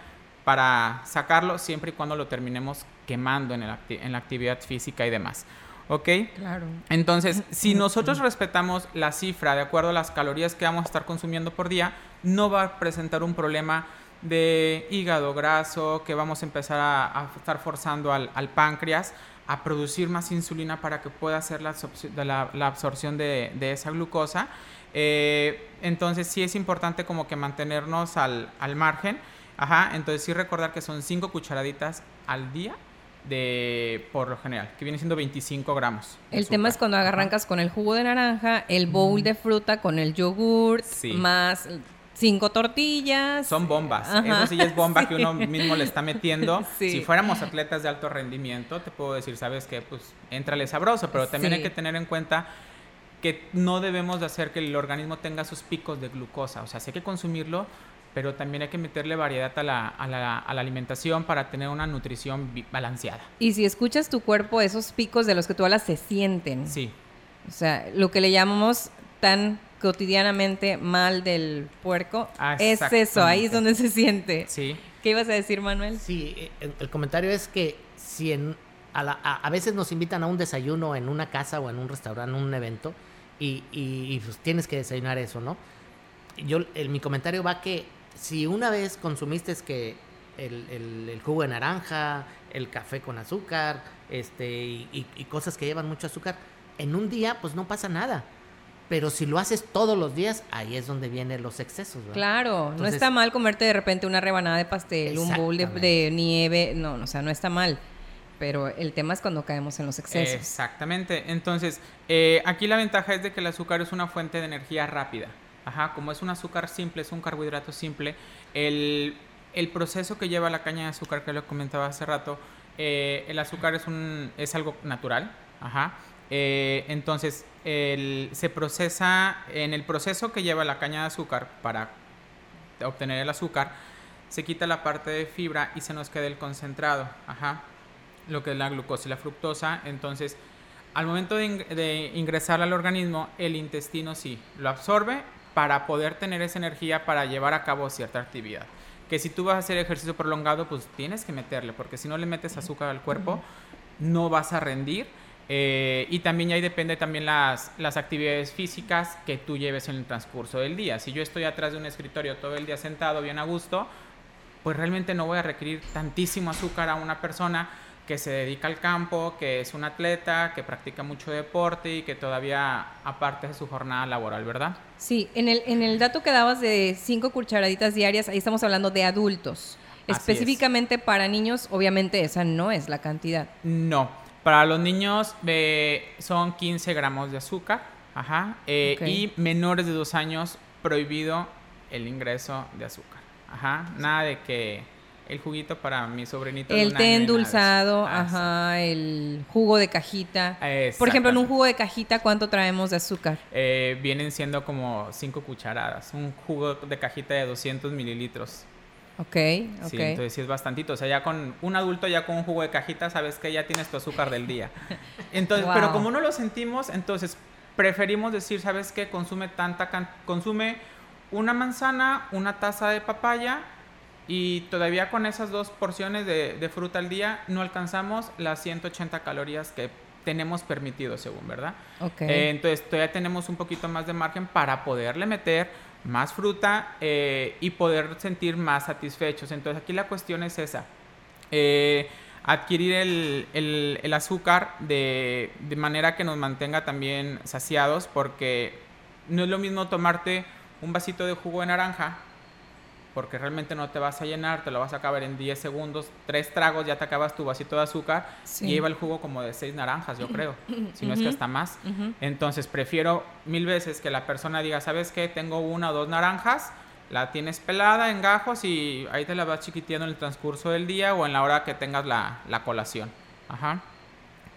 para sacarlo siempre y cuando lo terminemos quemando en, en la actividad física y demás. ¿Ok? Claro. Entonces, si nosotros respetamos la cifra de acuerdo a las calorías que vamos a estar consumiendo por día, no va a presentar un problema de hígado graso, que vamos a empezar a, estar forzando al, páncreas a producir más insulina para que pueda hacer la, la, absorción de, esa glucosa. Eh, entonces sí es importante como que mantenernos al, al margen Ajá, entonces sí recordar que son cinco cucharaditas al día de, por lo general, que viene siendo 25 gramos. El tema es cuando arrancas con el jugo de naranja, el bowl de fruta con el yogurt, Sí. más cinco tortillas. Son bombas. Ajá, Eso sí es bomba sí. que uno mismo le está metiendo. Sí. Si fuéramos atletas de alto rendimiento, te puedo decir, ¿sabes qué? Pues éntrale sabroso, pero también hay que tener en cuenta que no debemos de hacer que el organismo tenga sus picos de glucosa. O sea, sí hay que consumirlo, pero también hay que meterle variedad a la, a la- a la alimentación para tener una nutrición balanceada. Y si escuchas tu cuerpo, esos picos de los que tú hablas se sienten. Sí. O sea, lo que le llamamos tan cotidianamente mal del puerco, Ah, es eso, ahí es donde se siente. Sí. ¿Qué ibas a decir, Manuel? Sí, eh, el, el comentario es que si en, a, la- a- a veces nos invitan a un desayuno en una casa o en un restaurante, un evento, y, y- y, pues tienes que desayunar eso, ¿no? Yo, el- mi comentario va que si una vez consumiste es que el, el- el jugo de naranja, el café con azúcar, este, y, y- y cosas que llevan mucho azúcar, en un día pues no pasa nada. Pero si lo haces todos los días, ahí es donde vienen los excesos, ¿verdad? Claro, no está mal comerte de repente una rebanada de pastel, un bowl de, nieve, no, no, o sea, no está mal. Pero el tema es cuando caemos en los excesos. Exactamente. Entonces, eh, aquí la ventaja es de que el azúcar es una fuente de energía rápida. Ajá, como es un azúcar simple, es un carbohidrato simple, el, proceso que lleva la caña de azúcar, que lo comentaba hace rato, eh, el azúcar es, algo natural. Ajá. Eh, entonces, se procesa, en el proceso que lleva la caña de azúcar para obtener el azúcar, se quita la parte de fibra y se nos queda el concentrado, ajá, lo que es la glucosa y la fructosa. Entonces, al momento de ingresar al organismo, el intestino sí lo absorbe para poder tener esa energía para llevar a cabo cierta actividad. Que si tú vas a hacer ejercicio prolongado, pues tienes que meterle, porque si no le metes azúcar al cuerpo, no vas a rendir. Eh, y también ahí depende también las, las actividades físicas que tú lleves en el transcurso del día. Si yo estoy atrás de un escritorio todo el día sentado bien a gusto, pues realmente no voy a requerir tantísimo azúcar a una persona que se dedica al campo, que es un atleta, que practica mucho deporte y que todavía aparte de su jornada laboral, ¿verdad? Sí, en el, en el dato que dabas de cinco cucharaditas diarias, ahí estamos hablando de adultos. Así es. Específicamente para niños, obviamente esa no es la cantidad. No, para los niños eh, son 15 gramos de azúcar, ajá, eh, y menores de dos años prohibido el ingreso de azúcar, ajá, nada de que el juguito para mi sobrinito El té endulzado, Ah, sí. ajá, el jugo de cajita. Por ejemplo, en un jugo de cajita, ¿cuánto traemos de azúcar? Eh, vienen siendo como 5 cucharadas, un jugo de cajita de 200 mililitros. Ok, ok. Sí, entonces sí es bastantito. O sea, ya con un adulto, ya con un jugo de cajita, sabes que ya tienes tu azúcar del día. Entonces, pero como no lo sentimos, entonces preferimos decir, ¿sabes qué? Consume tanta can- consume una manzana, una taza de papaya y todavía con esas dos porciones de, de fruta al día no alcanzamos las 180 calorías que tenemos permitido según, ¿verdad? Eh, entonces todavía tenemos un poquito más de margen para poderle meter más fruta eh, y poder sentir más satisfechos. Entonces aquí la cuestión es esa. Eh, adquirir el, el- el azúcar de, de manera que nos mantenga también saciados porque no es lo mismo tomarte un vasito de jugo de naranja porque realmente no te vas a llenar, te lo vas a acabar en 10 segundos, tres tragos, ya te acabas tu vasito de azúcar Sí. y lleva el jugo como de seis naranjas, yo creo, si no es que hasta más. Entonces prefiero mil veces que la persona diga, ¿sabes qué? Tengo una o dos naranjas, la tienes pelada en gajos y ahí te la vas chiquiteando en el transcurso del día o en la hora que tengas la, la colación. Ajá.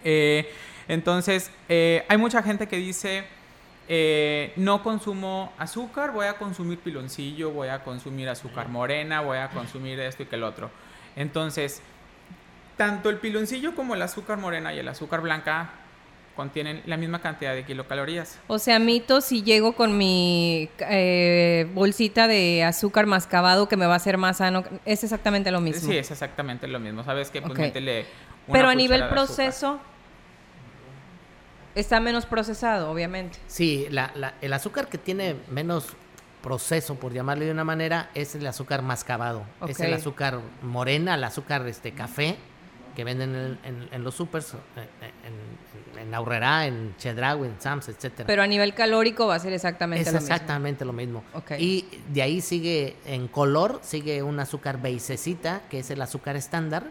Eh, entonces, eh, hay mucha gente que dice, eh, no consumo azúcar, voy a consumir piloncillo, voy a consumir azúcar morena, voy a consumir esto y que el otro. Entonces, tanto el piloncillo como el azúcar morena y el azúcar blanca contienen la misma cantidad de kilocalorías. O sea, mito si llego con mi eh, bolsita de azúcar mascabado que me va a hacer más sano, es exactamente lo mismo. Sí, es exactamente lo mismo. ¿Sabes qué? Pues Ok. métele una Pero a nivel azúcar. Está menos procesado, obviamente. Sí, la- la- el azúcar que tiene menos proceso, por llamarle de una manera, es el azúcar mascabado. Es el azúcar morena, el azúcar este café que venden en, en- en los supers, eh, en, en, en Aurrerá, en Chedraui, en Sams, etcétera. Pero a nivel calórico va a ser exactamente es lo mismo. exactamente lo mismo. Ok. Y de ahí sigue, en color, sigue un azúcar beisecita, que es el azúcar estándar.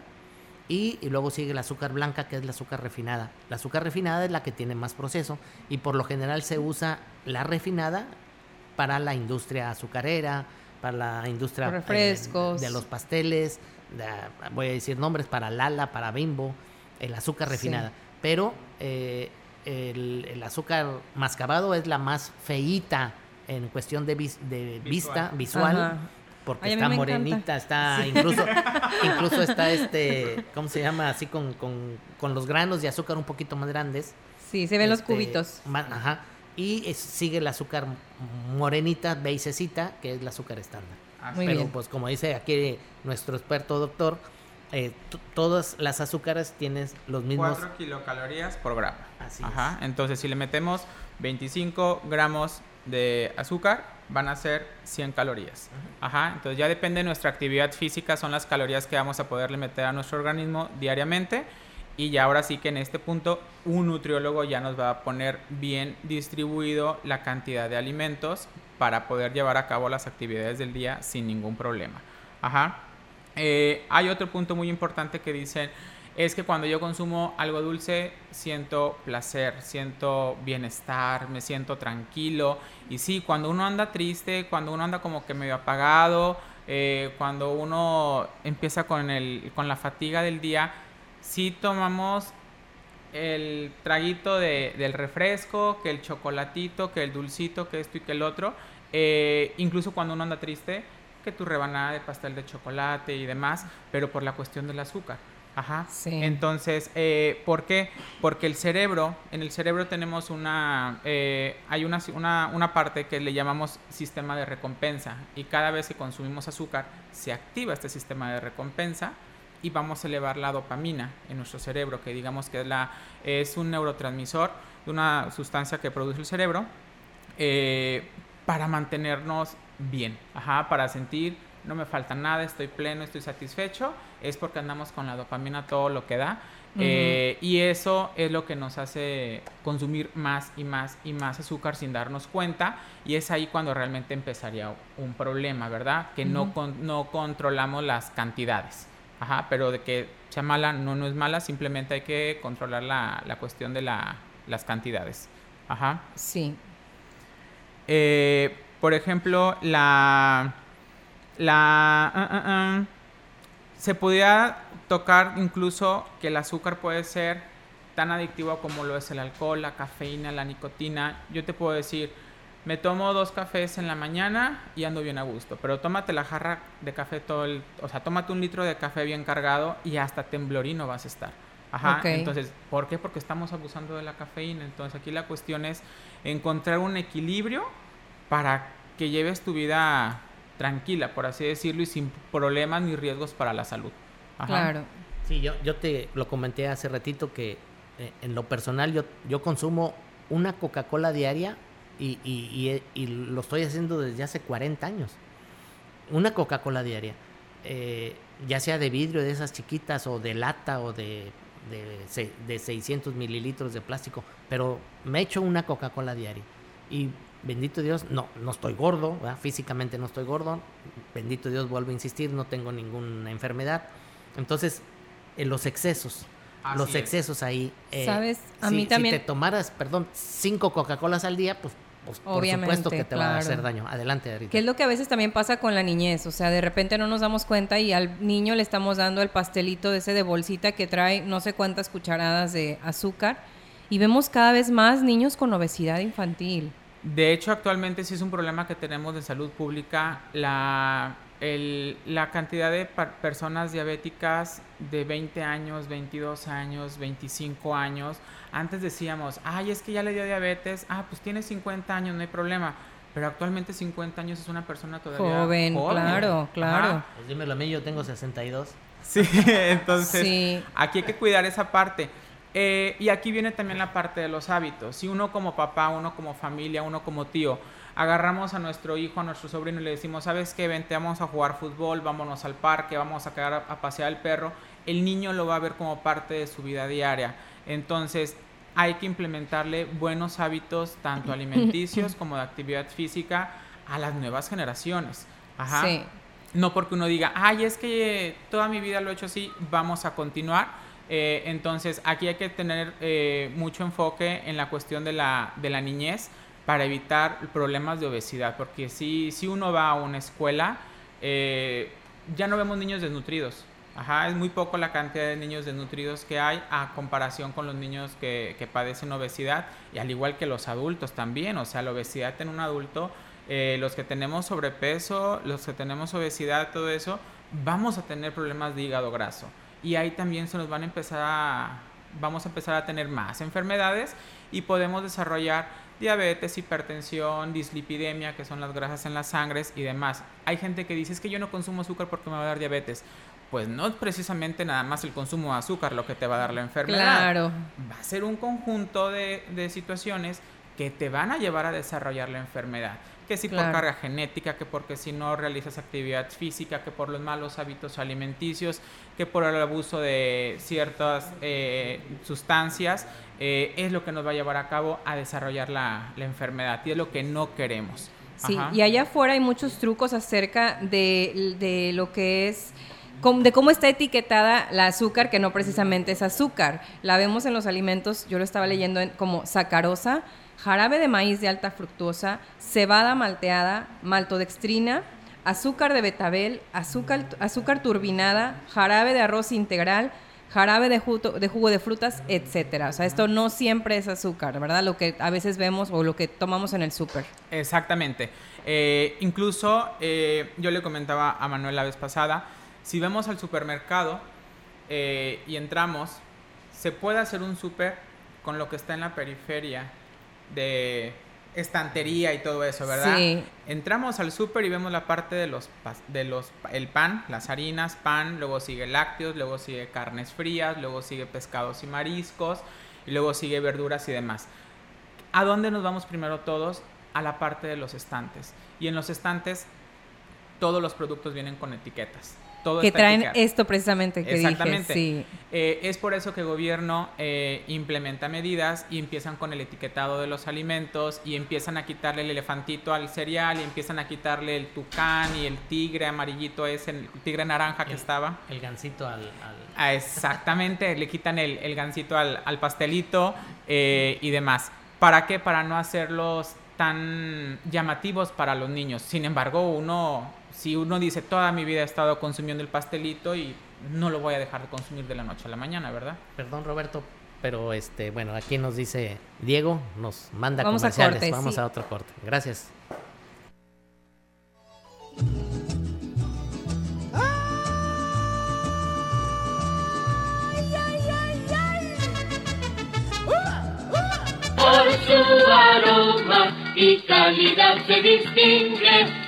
Y, y luego sigue el azúcar blanca, que es la azúcar refinada. La azúcar refinada es la que tiene más proceso y por lo general se usa la refinada para la industria azucarera, para la industria eh, Refrescos. de los pasteles, de- voy a decir nombres, para Lala, para Bimbo, el azúcar Sí. refinada. Pero eh, el, el azúcar mascabado es la más feíta en cuestión de, vis- de vista, visual, Ajá. Porque Ay, está morenita, está incluso, incluso está este, ¿cómo se llama? Así con, con, con los granos de azúcar un poquito más grandes. Sí, se ven los Este, cubitos. ajá. Y es- sigue el azúcar morenita, beisecita, que es el azúcar estándar. Muy Pero bien. pues como dice aquí nuestro experto doctor, eh, todas las azúcares tienen los mismos... 4 kilocalorías por gramo. Así Ajá. Entonces, si le metemos 25 gramos de azúcar, van a ser 100 calorías. Ajá. Entonces, ya depende de nuestra actividad física, son las calorías que vamos a poderle meter a nuestro organismo diariamente. Y ya ahora sí que en este punto, un nutriólogo ya nos va a poner bien distribuido la cantidad de alimentos para poder llevar a cabo las actividades del día sin ningún problema. Ajá. Eh, hay otro punto muy importante que dicen, es que cuando yo consumo algo dulce siento placer, siento bienestar, me siento tranquilo. Y sí, cuando uno anda triste, cuando uno anda como que medio apagado, eh, cuando uno empieza con, el, con la fatiga del día, sí tomamos el traguito de- del refresco, que el chocolatito, que el dulcito, que esto y que el otro. Eh, incluso cuando uno anda triste, que tu rebanada de pastel de chocolate y demás, pero por la cuestión del azúcar. Ajá. Sí. Entonces, eh, ¿por qué? Porque el cerebro, en el cerebro tenemos una, eh, hay una, una, una parte que le llamamos sistema de recompensa y cada vez que consumimos azúcar se activa este sistema de recompensa y vamos a elevar la dopamina en nuestro cerebro, que digamos que es, la, es un neurotransmisor de una sustancia que produce el cerebro eh, para mantenernos bien, ajá, para sentir no me falta nada, estoy pleno, estoy satisfecho, es porque andamos con la dopamina todo lo que da. eh, y eso es lo que nos hace consumir más y más y más azúcar sin darnos cuenta. Y es ahí cuando realmente empezaría un problema, ¿verdad? Que no, con- no controlamos las cantidades. Ajá, pero de que sea mala, no, no es mala, simplemente hay que controlar la, la cuestión de la- las cantidades. Ajá. Sí. Eh, por ejemplo, la. La. ah, ah, ah, se podría tocar incluso que el azúcar puede ser tan adictivo como lo es el alcohol, la cafeína, la nicotina. Yo te puedo decir, me tomo dos cafés en la mañana y ando bien a gusto, pero tómate la jarra de café todo el, o sea, tómate un litro de café bien cargado y hasta temblorino vas a estar. Ajá, entonces, ¿por qué? Porque estamos abusando de la cafeína. Entonces, aquí la cuestión es encontrar un equilibrio para que lleves tu vida tranquila, por así decirlo, y sin problemas ni riesgos para la salud. Ajá. Claro. Sí, yo, yo te lo comenté hace ratito que eh, en lo personal yo, yo consumo una Coca-Cola diaria y, y- y, y lo estoy haciendo desde hace 40 años. Una Coca-Cola diaria. Eh, ya sea de vidrio, de esas chiquitas, o de lata, o de, de, de 600 mililitros de plástico. Pero me echo una Coca-Cola diaria. Y bendito Dios, no, no estoy gordo, ¿verdad? físicamente no estoy gordo. Bendito Dios, vuelvo a insistir, no tengo ninguna enfermedad. Entonces, en los excesos, Así los es. excesos ahí. eh, ¿Sabes? A si- mí también- Si te tomaras, perdón, cinco Coca-Colas al día, pues, pues por Obviamente, supuesto que te va a hacer daño. Adelante, Arita. Que es lo que a veces también pasa con la niñez, o sea, de repente no nos damos cuenta y al niño le estamos dando el pastelito de ese de bolsita que trae no sé cuántas cucharadas de azúcar y vemos cada vez más niños con obesidad infantil. De hecho, actualmente sí es un problema que tenemos de salud pública la, el- la cantidad de personas diabéticas de 20 años, 22 años, 25 años. Antes decíamos, ay, es que ya le dio diabetes, ah, pues tiene 50 años, no hay problema. Pero actualmente 50 años es una persona todavía Joven, claro, claro. Ajá. Pues dímelo a mí, yo tengo 62. Sí, entonces Sí. aquí hay que cuidar esa parte. Eh, y aquí viene también la parte de los hábitos. Si uno como papá, uno como familia, uno como tío, agarramos a nuestro hijo, a nuestro sobrino y le decimos, ¿sabes qué? Vente, vamos a jugar fútbol, vámonos al parque, vamos a quedar a, a pasear al perro. El niño lo va a ver como parte de su vida diaria. Entonces, hay que implementarle buenos hábitos, tanto alimenticios como de actividad física, a las nuevas generaciones. Ajá. Sí. no porque uno diga, ay, es que toda mi vida lo he hecho así, vamos a continuar. Eh, entonces, aquí hay que tener eh, mucho enfoque en la cuestión de la, de la niñez para evitar problemas de obesidad, porque si, si uno va a una escuela, eh, ya no vemos niños desnutridos. Ajá, es muy poco la cantidad de niños desnutridos que hay a comparación con los niños que, que padecen obesidad y al igual que los adultos también. O sea, la obesidad en un adulto, eh, los que tenemos sobrepeso, los que tenemos obesidad, todo eso, vamos a tener problemas de hígado graso. Y ahí también se nos van a empezar a, vamos a empezar a tener más enfermedades y podemos desarrollar diabetes, hipertensión, dislipidemia, que son las grasas en las sangres y demás. Hay gente que dice, es que yo no consumo azúcar porque me va a dar diabetes. Pues no es precisamente nada más el consumo de azúcar lo que te va a dar la enfermedad. Claro. Va a ser un conjunto de, de situaciones que te van a llevar a desarrollar la enfermedad que si por carga genética, que porque si no realizas actividad física, que por los malos hábitos alimenticios, que por el abuso de ciertas eh, sustancias, eh, es lo que nos va a llevar a cabo a desarrollar la, enfermedad y es lo que no queremos. Sí, y allá afuera hay muchos trucos acerca de, de lo que es de cómo está etiquetada la azúcar, que no precisamente es azúcar. La vemos en los alimentos, yo lo estaba leyendo como sacarosa, jarabe de maíz de alta fructosa, cebada malteada, maltodextrina, azúcar de betabel, azúcar, azúcar turbinada, jarabe de arroz integral, jarabe de jugo, de frutas, etcétera. O sea, esto no siempre es azúcar, ¿verdad? Lo que a veces vemos o lo que tomamos en el súper. Exactamente. Eh, incluso eh, yo le comentaba a Manuel la vez pasada, si vemos al supermercado eh, y entramos, se puede hacer un súper con lo que está en la periferia de estantería y todo eso, ¿verdad? Sí. Entramos al súper y vemos la parte de los, de los, el pan, las harinas, pan, luego sigue lácteos, luego sigue carnes frías, luego sigue pescados y mariscos, y luego sigue verduras y demás. ¿A dónde nos vamos primero todos? A la parte de los estantes. Y en los estantes todos los productos vienen con etiquetas que traen esto precisamente que Exactamente. Dije, sí. Eh, es por eso que el gobierno eh, implementa medidas y empiezan con el etiquetado de los alimentos y empiezan a quitarle el elefantito al cereal y empiezan a quitarle el tucán y el tigre amarillito ese, el tigre naranja que estaba. El gansito al... Ah, exactamente, le quitan el, el gansito al, al pastelito eh, y demás. ¿Para qué? Para no hacerlos tan llamativos para los niños. Sin embargo, uno si uno dice toda mi vida he estado consumiendo el pastelito y no lo voy a dejar de consumir de la noche a la mañana, ¿verdad? Perdón, Roberto, pero este, bueno, aquí nos dice Diego, nos manda Vamos comerciales. A Vamos a otro corte. Gracias. Por su aroma y calidad se distingue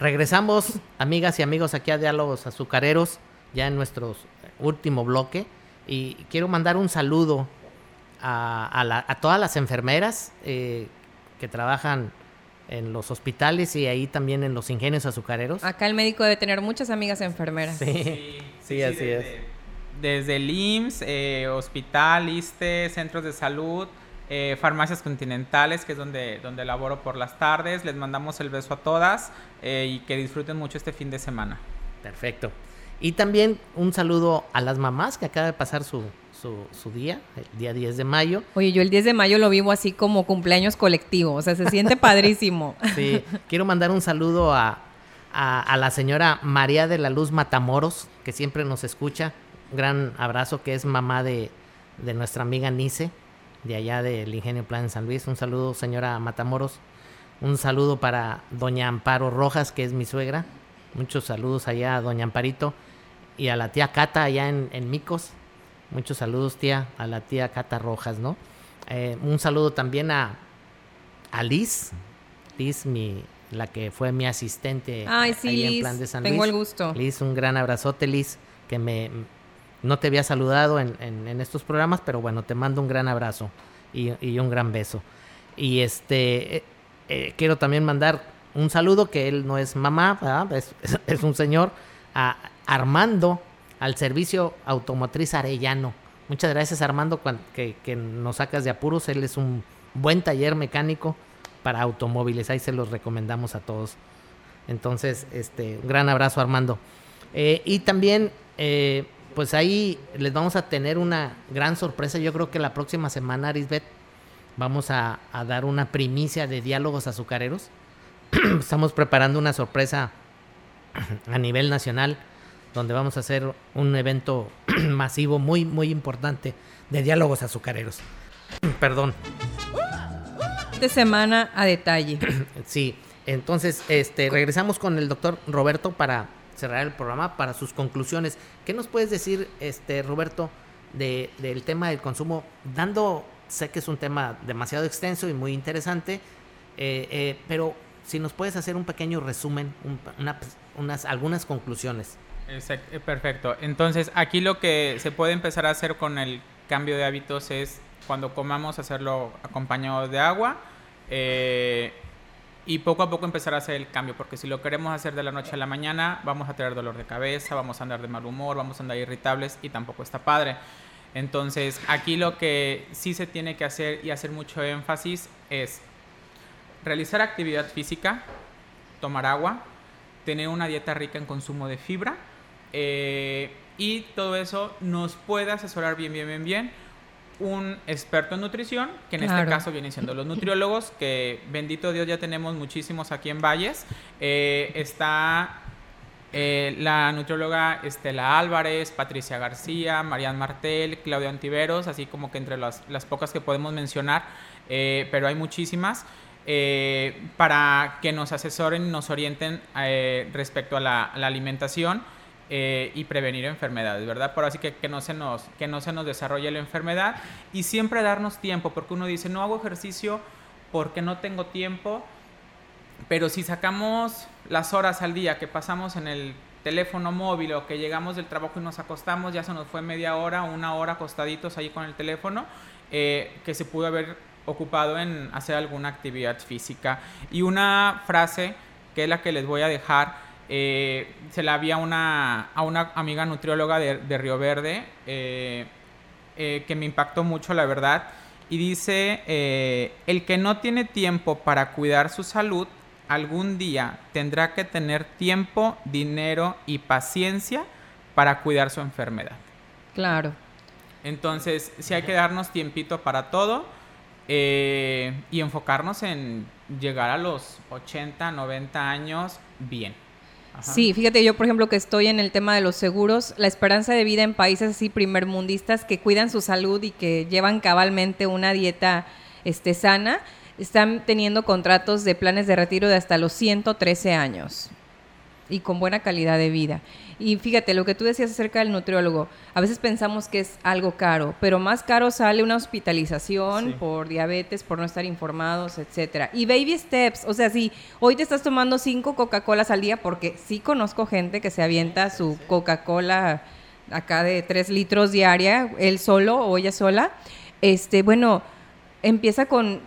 Regresamos, amigas y amigos, aquí a Diálogos Azucareros, ya en nuestro último bloque. Y quiero mandar un saludo a, todas las enfermeras eh, que trabajan en los hospitales y ahí también en los ingenios azucareros. Acá el médico debe tener muchas amigas enfermeras. Sí, sí, así es. Desde el IMSS, eh, hospital, ISTE, centros de salud, eh, farmacias Continentales, que es donde, donde laboro por las tardes. Les mandamos el beso a todas eh, y que disfruten mucho este fin de semana. Perfecto. Y también un saludo a las mamás que acaba de pasar su, su, su día, el día 10 de mayo. Oye, yo el 10 de mayo lo vivo así como cumpleaños colectivo, o sea, se siente padrísimo. Sí, quiero mandar un saludo a, a, a la señora María de la Luz Matamoros, que siempre nos escucha. Un gran abrazo, que es mamá de, de nuestra amiga Nice, de allá del Ingenio Plan en San Luis. Un saludo, señora Matamoros. Un saludo para doña Amparo Rojas, que es mi suegra. Muchos saludos allá a doña Amparito y a la tía Cata allá en, en Micos. Muchos saludos, tía, a la tía Cata Rojas, ¿no? Eh, un saludo también a, a Liz. Liz, mi, la que fue mi asistente Ay, sí, ahí en Plan de San tengo Luis. el gusto. Liz, un gran abrazote, Liz, que me no te había saludado en, en- en estos programas, pero bueno, te mando un gran abrazo y, un gran beso. Y este eh, eh, quiero también mandar un saludo que él no es mamá. Es, un señor, a Armando, al servicio automotriz Arellano. Muchas gracias Armando que, que nos sacas de apuros. Él es un buen taller mecánico para automóviles. Ahí se los recomendamos a todos. Entonces, este, un gran abrazo Armando. Eh, y también, eh, pues ahí les vamos a tener una gran sorpresa. Yo creo que la próxima semana, Arisbet, vamos a, a dar una primicia de diálogos azucareros. Estamos preparando una sorpresa a nivel nacional, donde vamos a hacer un evento masivo muy, muy importante de diálogos azucareros. Perdón. De semana a detalle. Sí, entonces este, regresamos con el doctor Roberto para cerrar el programa, para sus conclusiones. ¿Qué nos puedes decir, este, Roberto, de, del tema del consumo? Dando, sé que es un tema demasiado extenso y muy interesante, eh, eh, pero si nos puedes hacer un pequeño resumen, un- una- unas, algunas conclusiones. Exact- eh, Perfecto. Entonces, aquí lo que se puede empezar a hacer con el cambio de hábitos es cuando comamos hacerlo acompañado de agua eh, y poco a poco empezar a hacer el cambio, porque si lo queremos hacer de la noche a la mañana, vamos a tener dolor de cabeza, vamos a andar de mal humor, vamos a andar irritables y tampoco está padre. Entonces, aquí lo que sí se tiene que hacer y hacer mucho énfasis es realizar actividad física, tomar agua, tener una dieta rica en consumo de fibra eh, y todo eso nos puede asesorar bien, bien, bien, bien un experto en nutrición, que en Claro. este caso vienen siendo los nutriólogos, que bendito Dios ya tenemos muchísimos aquí en Valles. Eh, está eh, la nutrióloga Estela Álvarez, Patricia García, Marian Martel, Claudia Antiveros, así como que entre las, las pocas que podemos mencionar, eh, pero hay muchísimas, eh, para que nos asesoren, nos orienten respecto a la, a la alimentación eh, y prevenir enfermedades, ¿verdad? Por así que, que, no se nos, que no se nos desarrolle la enfermedad y siempre darnos tiempo, porque uno dice, no hago ejercicio porque no tengo tiempo, pero si sacamos las horas al día que pasamos en el teléfono móvil o que llegamos del trabajo y nos acostamos, ya se nos fue media hora, una hora acostaditos ahí con el teléfono, eh, que se pudo haber ocupado en hacer alguna actividad física. Y una frase que es la que les voy a dejar, eh, se la vi a una, a una amiga nutrióloga de, de Río Verde, eh, eh, que me impactó mucho, la verdad, y dice, el que no tiene tiempo para cuidar su salud, algún día tendrá que tener tiempo, dinero y paciencia para cuidar su enfermedad. Claro. Entonces, sí hay que darnos tiempito para todo y enfocarnos en llegar a los 80, 90 años bien. Sí, fíjate, yo por ejemplo que estoy en el tema de los seguros, la esperanza de vida en países así primermundistas que cuidan su salud y que llevan cabalmente una dieta este, sana, están teniendo contratos de planes de retiro de hasta los 113 años y con buena calidad de vida. Y fíjate, lo que tú decías acerca del nutriólogo, a veces pensamos que es algo caro, pero más caro sale una hospitalización Sí. por diabetes, por no estar informados, etcétera. Y baby steps, o sea, si hoy te estás tomando cinco Coca-Colas al día, porque sí conozco gente que se avienta su Coca-Cola acá de tres litros diaria, él solo o ella sola, este, bueno, empieza con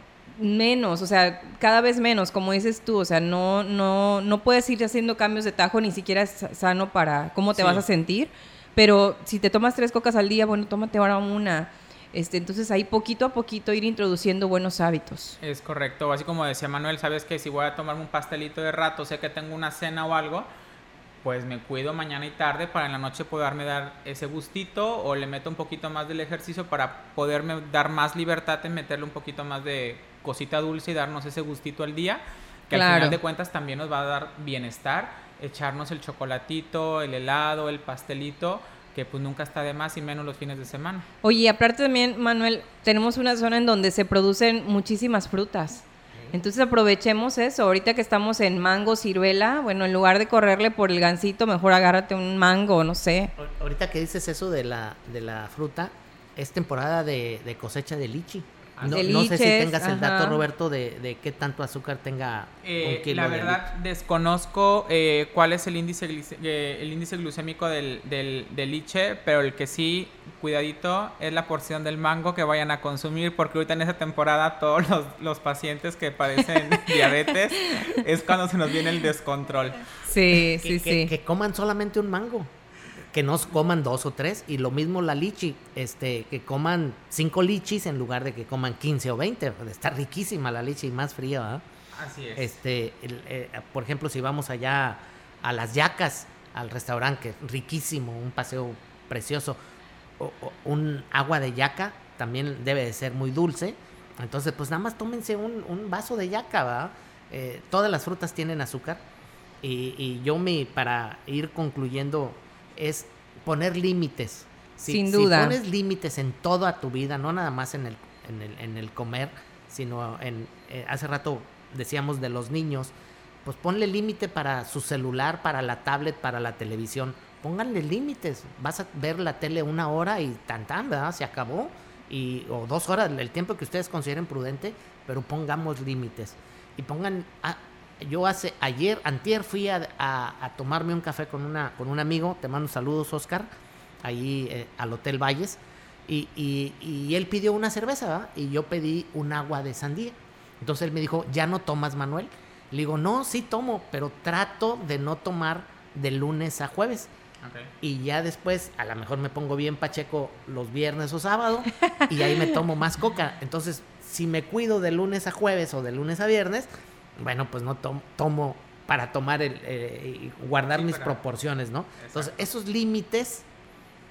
menos, o sea, cada vez menos, como dices tú, o sea, no, no, no puedes ir haciendo cambios de tajo, ni siquiera es sano para cómo te Sí. vas a sentir, pero si te tomas tres cocas al día, bueno, tómate ahora una. Este, entonces ahí poquito a poquito ir introduciendo buenos hábitos. Es correcto, así como decía Manuel, sabes que si voy a tomarme un pastelito de rato, sé que tengo una cena o algo, pues me cuido mañana y tarde para en la noche poderme dar ese gustito o le meto un poquito más del ejercicio para poderme dar más libertad en meterle un poquito más de cosita dulce y darnos ese gustito al día, que al Claro. final de cuentas también nos va a dar bienestar, echarnos el chocolatito, el helado, el pastelito, que pues nunca está de más y menos los fines de semana. Oye, y aparte también, Manuel, tenemos una zona en donde se producen muchísimas frutas. Entonces aprovechemos eso. Ahorita que estamos en mango, ciruela, bueno, en lugar de correrle por el gansito, mejor agárrate un mango, no sé. Ahor- Ahorita que dices eso de la, de la fruta, es temporada de, de cosecha de lichi. No, sé si tengas el dato, ajá. Roberto, de, de qué tanto azúcar tenga Eh, un kilo la de verdad desconozco eh, cuál es el índice eh, el índice glucémico del, del, del liche, pero el que sí, cuidadito, es la porción del mango que vayan a consumir, porque ahorita en esa temporada todos los, los pacientes que padecen diabetes es cuando se nos viene el descontrol. Sí, que, sí, que- sí. que coman solamente un mango. Que no coman dos o tres. Y lo mismo la lichi. Este, que coman cinco lichis en lugar de que coman 15 o 20. Está riquísima la lichi y más fría, ¿verdad? Así es. Este, el, eh, por ejemplo, si vamos allá a las yacas, al restaurante, que es riquísimo, un paseo precioso, o- o un agua de yaca también debe de ser muy dulce. Entonces, pues nada más tómense un, un vaso de yaca, ¿verdad? Eh, todas las frutas tienen azúcar. Y, y yo me, para ir concluyendo, es poner límites. Si- Sin si duda. pones límites en toda tu vida, no nada más en el, en el, en el comer, sino en, eh, hace rato decíamos de los niños, pues ponle límite para su celular, para la tablet, para la televisión. Pónganle límites. Vas a ver la tele una hora y tan tan, ¿verdad? Se acabó. Y, o dos horas, el tiempo que ustedes consideren prudente, pero pongamos límites. Y pongan, ah, yo hace, ayer, antier fui a, a- a tomarme un café con, una, con un amigo, te mando saludos, Oscar, ahí eh, al Hotel Valles, y, y- y él pidió una cerveza, ¿verdad? Y yo pedí un agua de sandía. Entonces él me dijo, ¿ya no tomas, Manuel? Le digo, no, sí tomo, pero trato de no tomar de lunes a jueves. Ok. Y ya después, a lo mejor me pongo bien pacheco los viernes o sábado y ahí me tomo más coca. Entonces, si me cuido de lunes a jueves o de lunes a viernes, bueno, pues no tom- tomo para tomar el, eh, y guardar Sí, mis para- proporciones, ¿no? Entonces, esos límites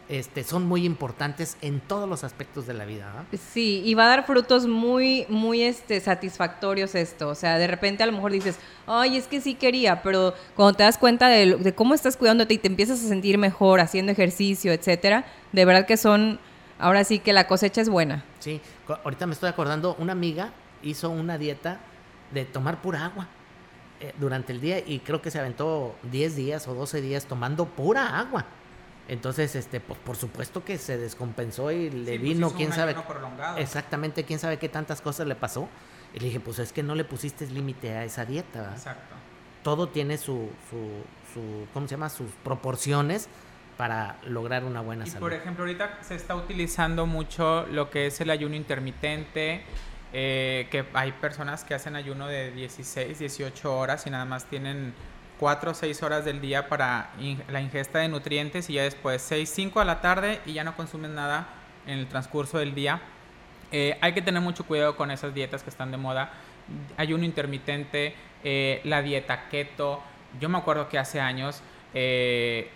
este, son muy importantes en todos los aspectos de la vida. ¿no? Sí, y va a dar frutos muy, muy este, satisfactorios esto. O sea, de repente a lo mejor dices, ay, es que sí quería, pero cuando te das cuenta de, lo- de cómo estás cuidándote y te empiezas a sentir mejor haciendo ejercicio, etcétera, de verdad que son, ahora sí que la cosecha es buena. Sí, ahorita me estoy acordando, una amiga hizo una dieta de tomar pura agua eh, durante el día y creo que se aventó 10 días o 12 días tomando pura agua. Entonces, este, pues por supuesto que se descompensó y le Sí, pues vino, hizo quién sabe, prolongado. exactamente, quién sabe qué tantas cosas le pasó. Y le dije, pues es que no le pusiste límite a esa dieta. ¿verdad? Exacto. Todo tiene su, su, su, ¿cómo se llama? Sus proporciones para lograr una buena Y salud. por ejemplo, ahorita se está utilizando mucho lo que es el ayuno intermitente, eh, que hay personas que hacen ayuno de 16, 18 horas y nada más tienen 4 o 6 horas del día para in- la ingesta de nutrientes y ya después 6, 5 a la tarde y ya no consumen nada en el transcurso del día. Eh, hay que tener mucho cuidado con esas dietas que están de moda. Ayuno intermitente, eh, la dieta keto. Yo me acuerdo que hace años eh,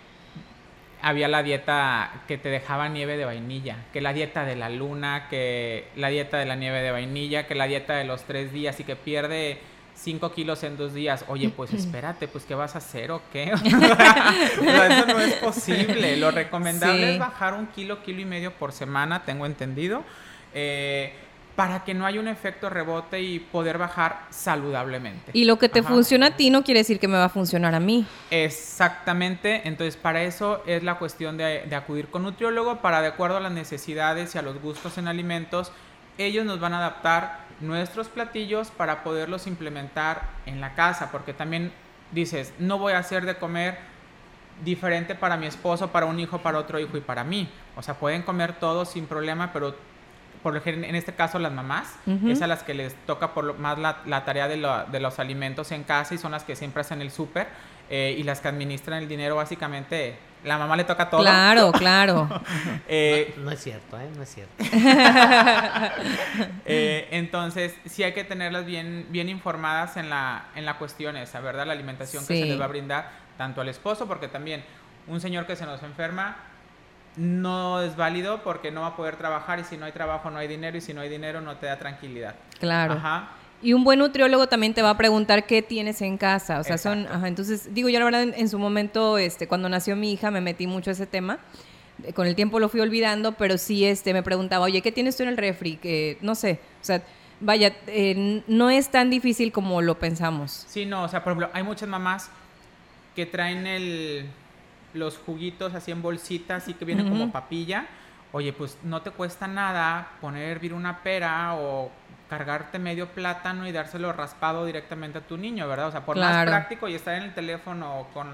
había la dieta que te dejaba nieve de vainilla, que la dieta de la luna, que la dieta de la nieve de vainilla, que la dieta de los tres días y que pierde 5 kilos en dos días. Oye, pues espérate, pues ¿qué vas a hacer o qué? O sea, eso no es posible. Lo recomendable Sí. es bajar un kilo, kilo y medio por semana, tengo entendido, eh, para que no haya un efecto rebote y poder bajar saludablemente. Y lo que te Ajá. funciona a ti no quiere decir que me va a funcionar a mí. Exactamente, entonces para eso es la cuestión de, de acudir con nutriólogo para de acuerdo a las necesidades y a los gustos en alimentos, ellos nos van a adaptar nuestros platillos para poderlos implementar en la casa, porque también dices, no voy a hacer de comer diferente para mi esposo, para un hijo, para otro hijo y para mí. O sea, pueden comer todos sin problema, pero por lo gen- en este caso las mamás, es a las que les toca por lo más la, la tarea de, lo- de los alimentos en casa y son las que siempre hacen el súper. eh, y las que administran el dinero básicamente la mamá le toca todo. Claro, claro. Eh, no, es cierto, ¿eh? No es cierto. Eh, entonces, sí hay que tenerlas bien, bien informadas en la, en la cuestión esa, ¿verdad? La alimentación que se les va a brindar tanto al esposo, porque también un señor que se nos enferma no es válido porque no va a poder trabajar y si no hay trabajo no hay dinero y si no hay dinero no te da tranquilidad. Claro. Ajá. Y un buen nutriólogo también te va a preguntar qué tienes en casa. O sea, son. Ajá, entonces, digo, yo la verdad, en, su momento, este, cuando nació mi hija, me metí mucho a ese tema. Con el tiempo lo fui olvidando, pero sí este, me preguntaba, oye, ¿qué tienes tú en el refri? No sé. O sea, vaya, eh, no es tan difícil como lo pensamos. Sí, no, o sea, por ejemplo, hay muchas mamás que traen el, los juguitos así en bolsitas, y que vienen como papilla. Oye, pues no te cuesta nada poner a hervir una pera o cargarte medio plátano y dárselo raspado directamente a tu niño, ¿verdad? O sea, por más práctico y estar en el teléfono con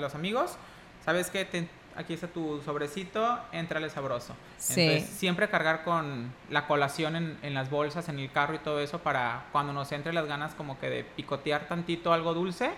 los, amigos, ¿sabes qué? aquí está tu sobrecito, entrale sabroso. Sí. Entonces, siempre cargar con la colación en, en, las bolsas, en el carro y todo eso para cuando nos entre las ganas como que de picotear tantito algo dulce,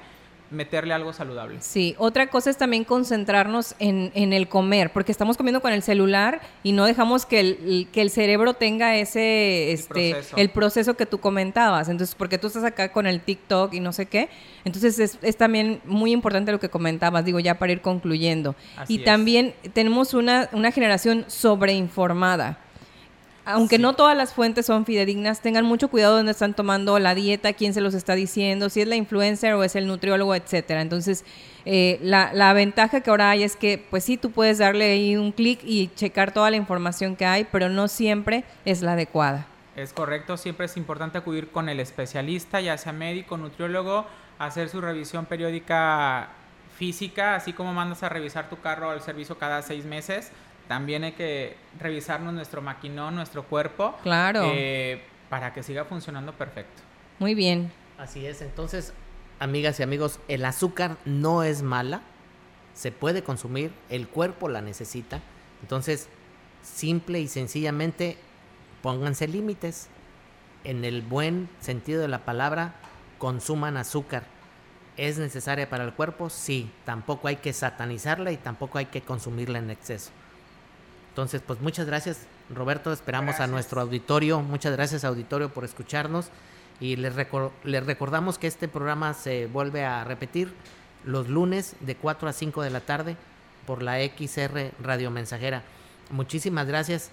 meterle algo saludable. Sí, otra cosa es también concentrarnos en, en, el comer, porque estamos comiendo con el celular y no dejamos que el, que el cerebro tenga ese, este, el proceso. que tú comentabas. Entonces, porque tú estás acá con el TikTok y no sé qué. Entonces, es, es también muy importante lo que comentabas, digo, ya para ir concluyendo. y también tenemos una, una generación sobreinformada aunque no todas las fuentes son fidedignas, tengan mucho cuidado donde están tomando la dieta, quién se los está diciendo, si es la influencer o es el nutriólogo, etcétera. Entonces, eh, la, la, ventaja que ahora hay es que, pues sí, tú puedes darle ahí un clic y checar toda la información que hay, pero no siempre es la adecuada. Es correcto, siempre es importante acudir con el especialista, ya sea médico, nutriólogo, hacer su revisión periódica física, así como mandas a revisar tu carro al servicio cada seis meses también hay que revisarnos nuestro maquinón, nuestro cuerpo. Claro. Eh, para que siga funcionando perfecto. Muy bien. Así es. Entonces, amigas y amigos, el azúcar no es mala. Se puede consumir, el cuerpo la necesita. Entonces, simple y sencillamente, pónganse límites. En el buen sentido de la palabra, consuman azúcar. ¿Es necesaria para el cuerpo? Sí. Tampoco hay que satanizarla y tampoco hay que consumirla en exceso. Entonces, pues muchas gracias, Roberto. Esperamos a nuestro auditorio. Muchas gracias, auditorio, por escucharnos. Y les, les recordamos que este programa se vuelve a repetir los lunes de 4 a 5 de la tarde por la XR Radio Mensajera. Muchísimas gracias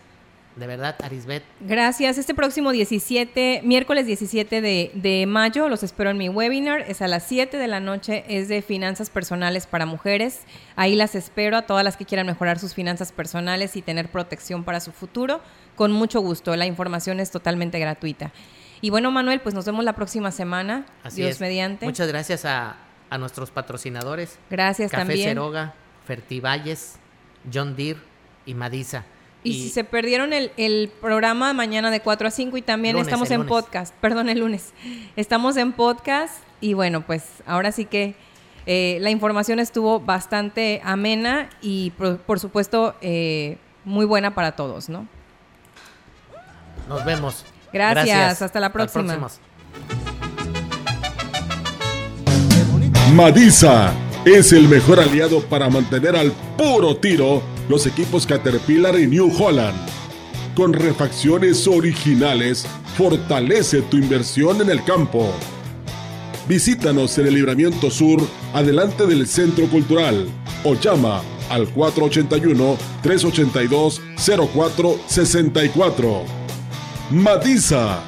de verdad, Arisbet. Gracias. Este próximo 17, miércoles 17 de, mayo, los espero en mi webinar. Es a las 7 de la noche, es de finanzas personales para mujeres. Ahí las espero a todas las que quieran mejorar sus finanzas personales y tener protección para su futuro. Con mucho gusto. La información es totalmente gratuita. Y bueno, Manuel, pues nos vemos la próxima semana. Así Dios mediante. Muchas gracias a, nuestros patrocinadores. Gracias Café también. Café Ceroga, Fertivalles, John Deere y Madisa. Y, si se perdieron el, programa mañana de 4 a 5 y también estamos en podcast, perdón, el lunes. Estamos en podcast y bueno, pues ahora sí que eh, la información estuvo bastante amena y por, supuesto eh, muy buena para todos, ¿no? Nos vemos. Gracias, hasta la próxima. Madisa es el mejor aliado para mantener al puro tiro los equipos Caterpillar y New Holland. Con refacciones originales, fortalece tu inversión en el campo. Visítanos en el Libramiento Sur, adelante del Centro Cultural, o llama al 481-382-0464. Matiza,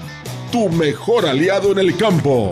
tu mejor aliado en el campo.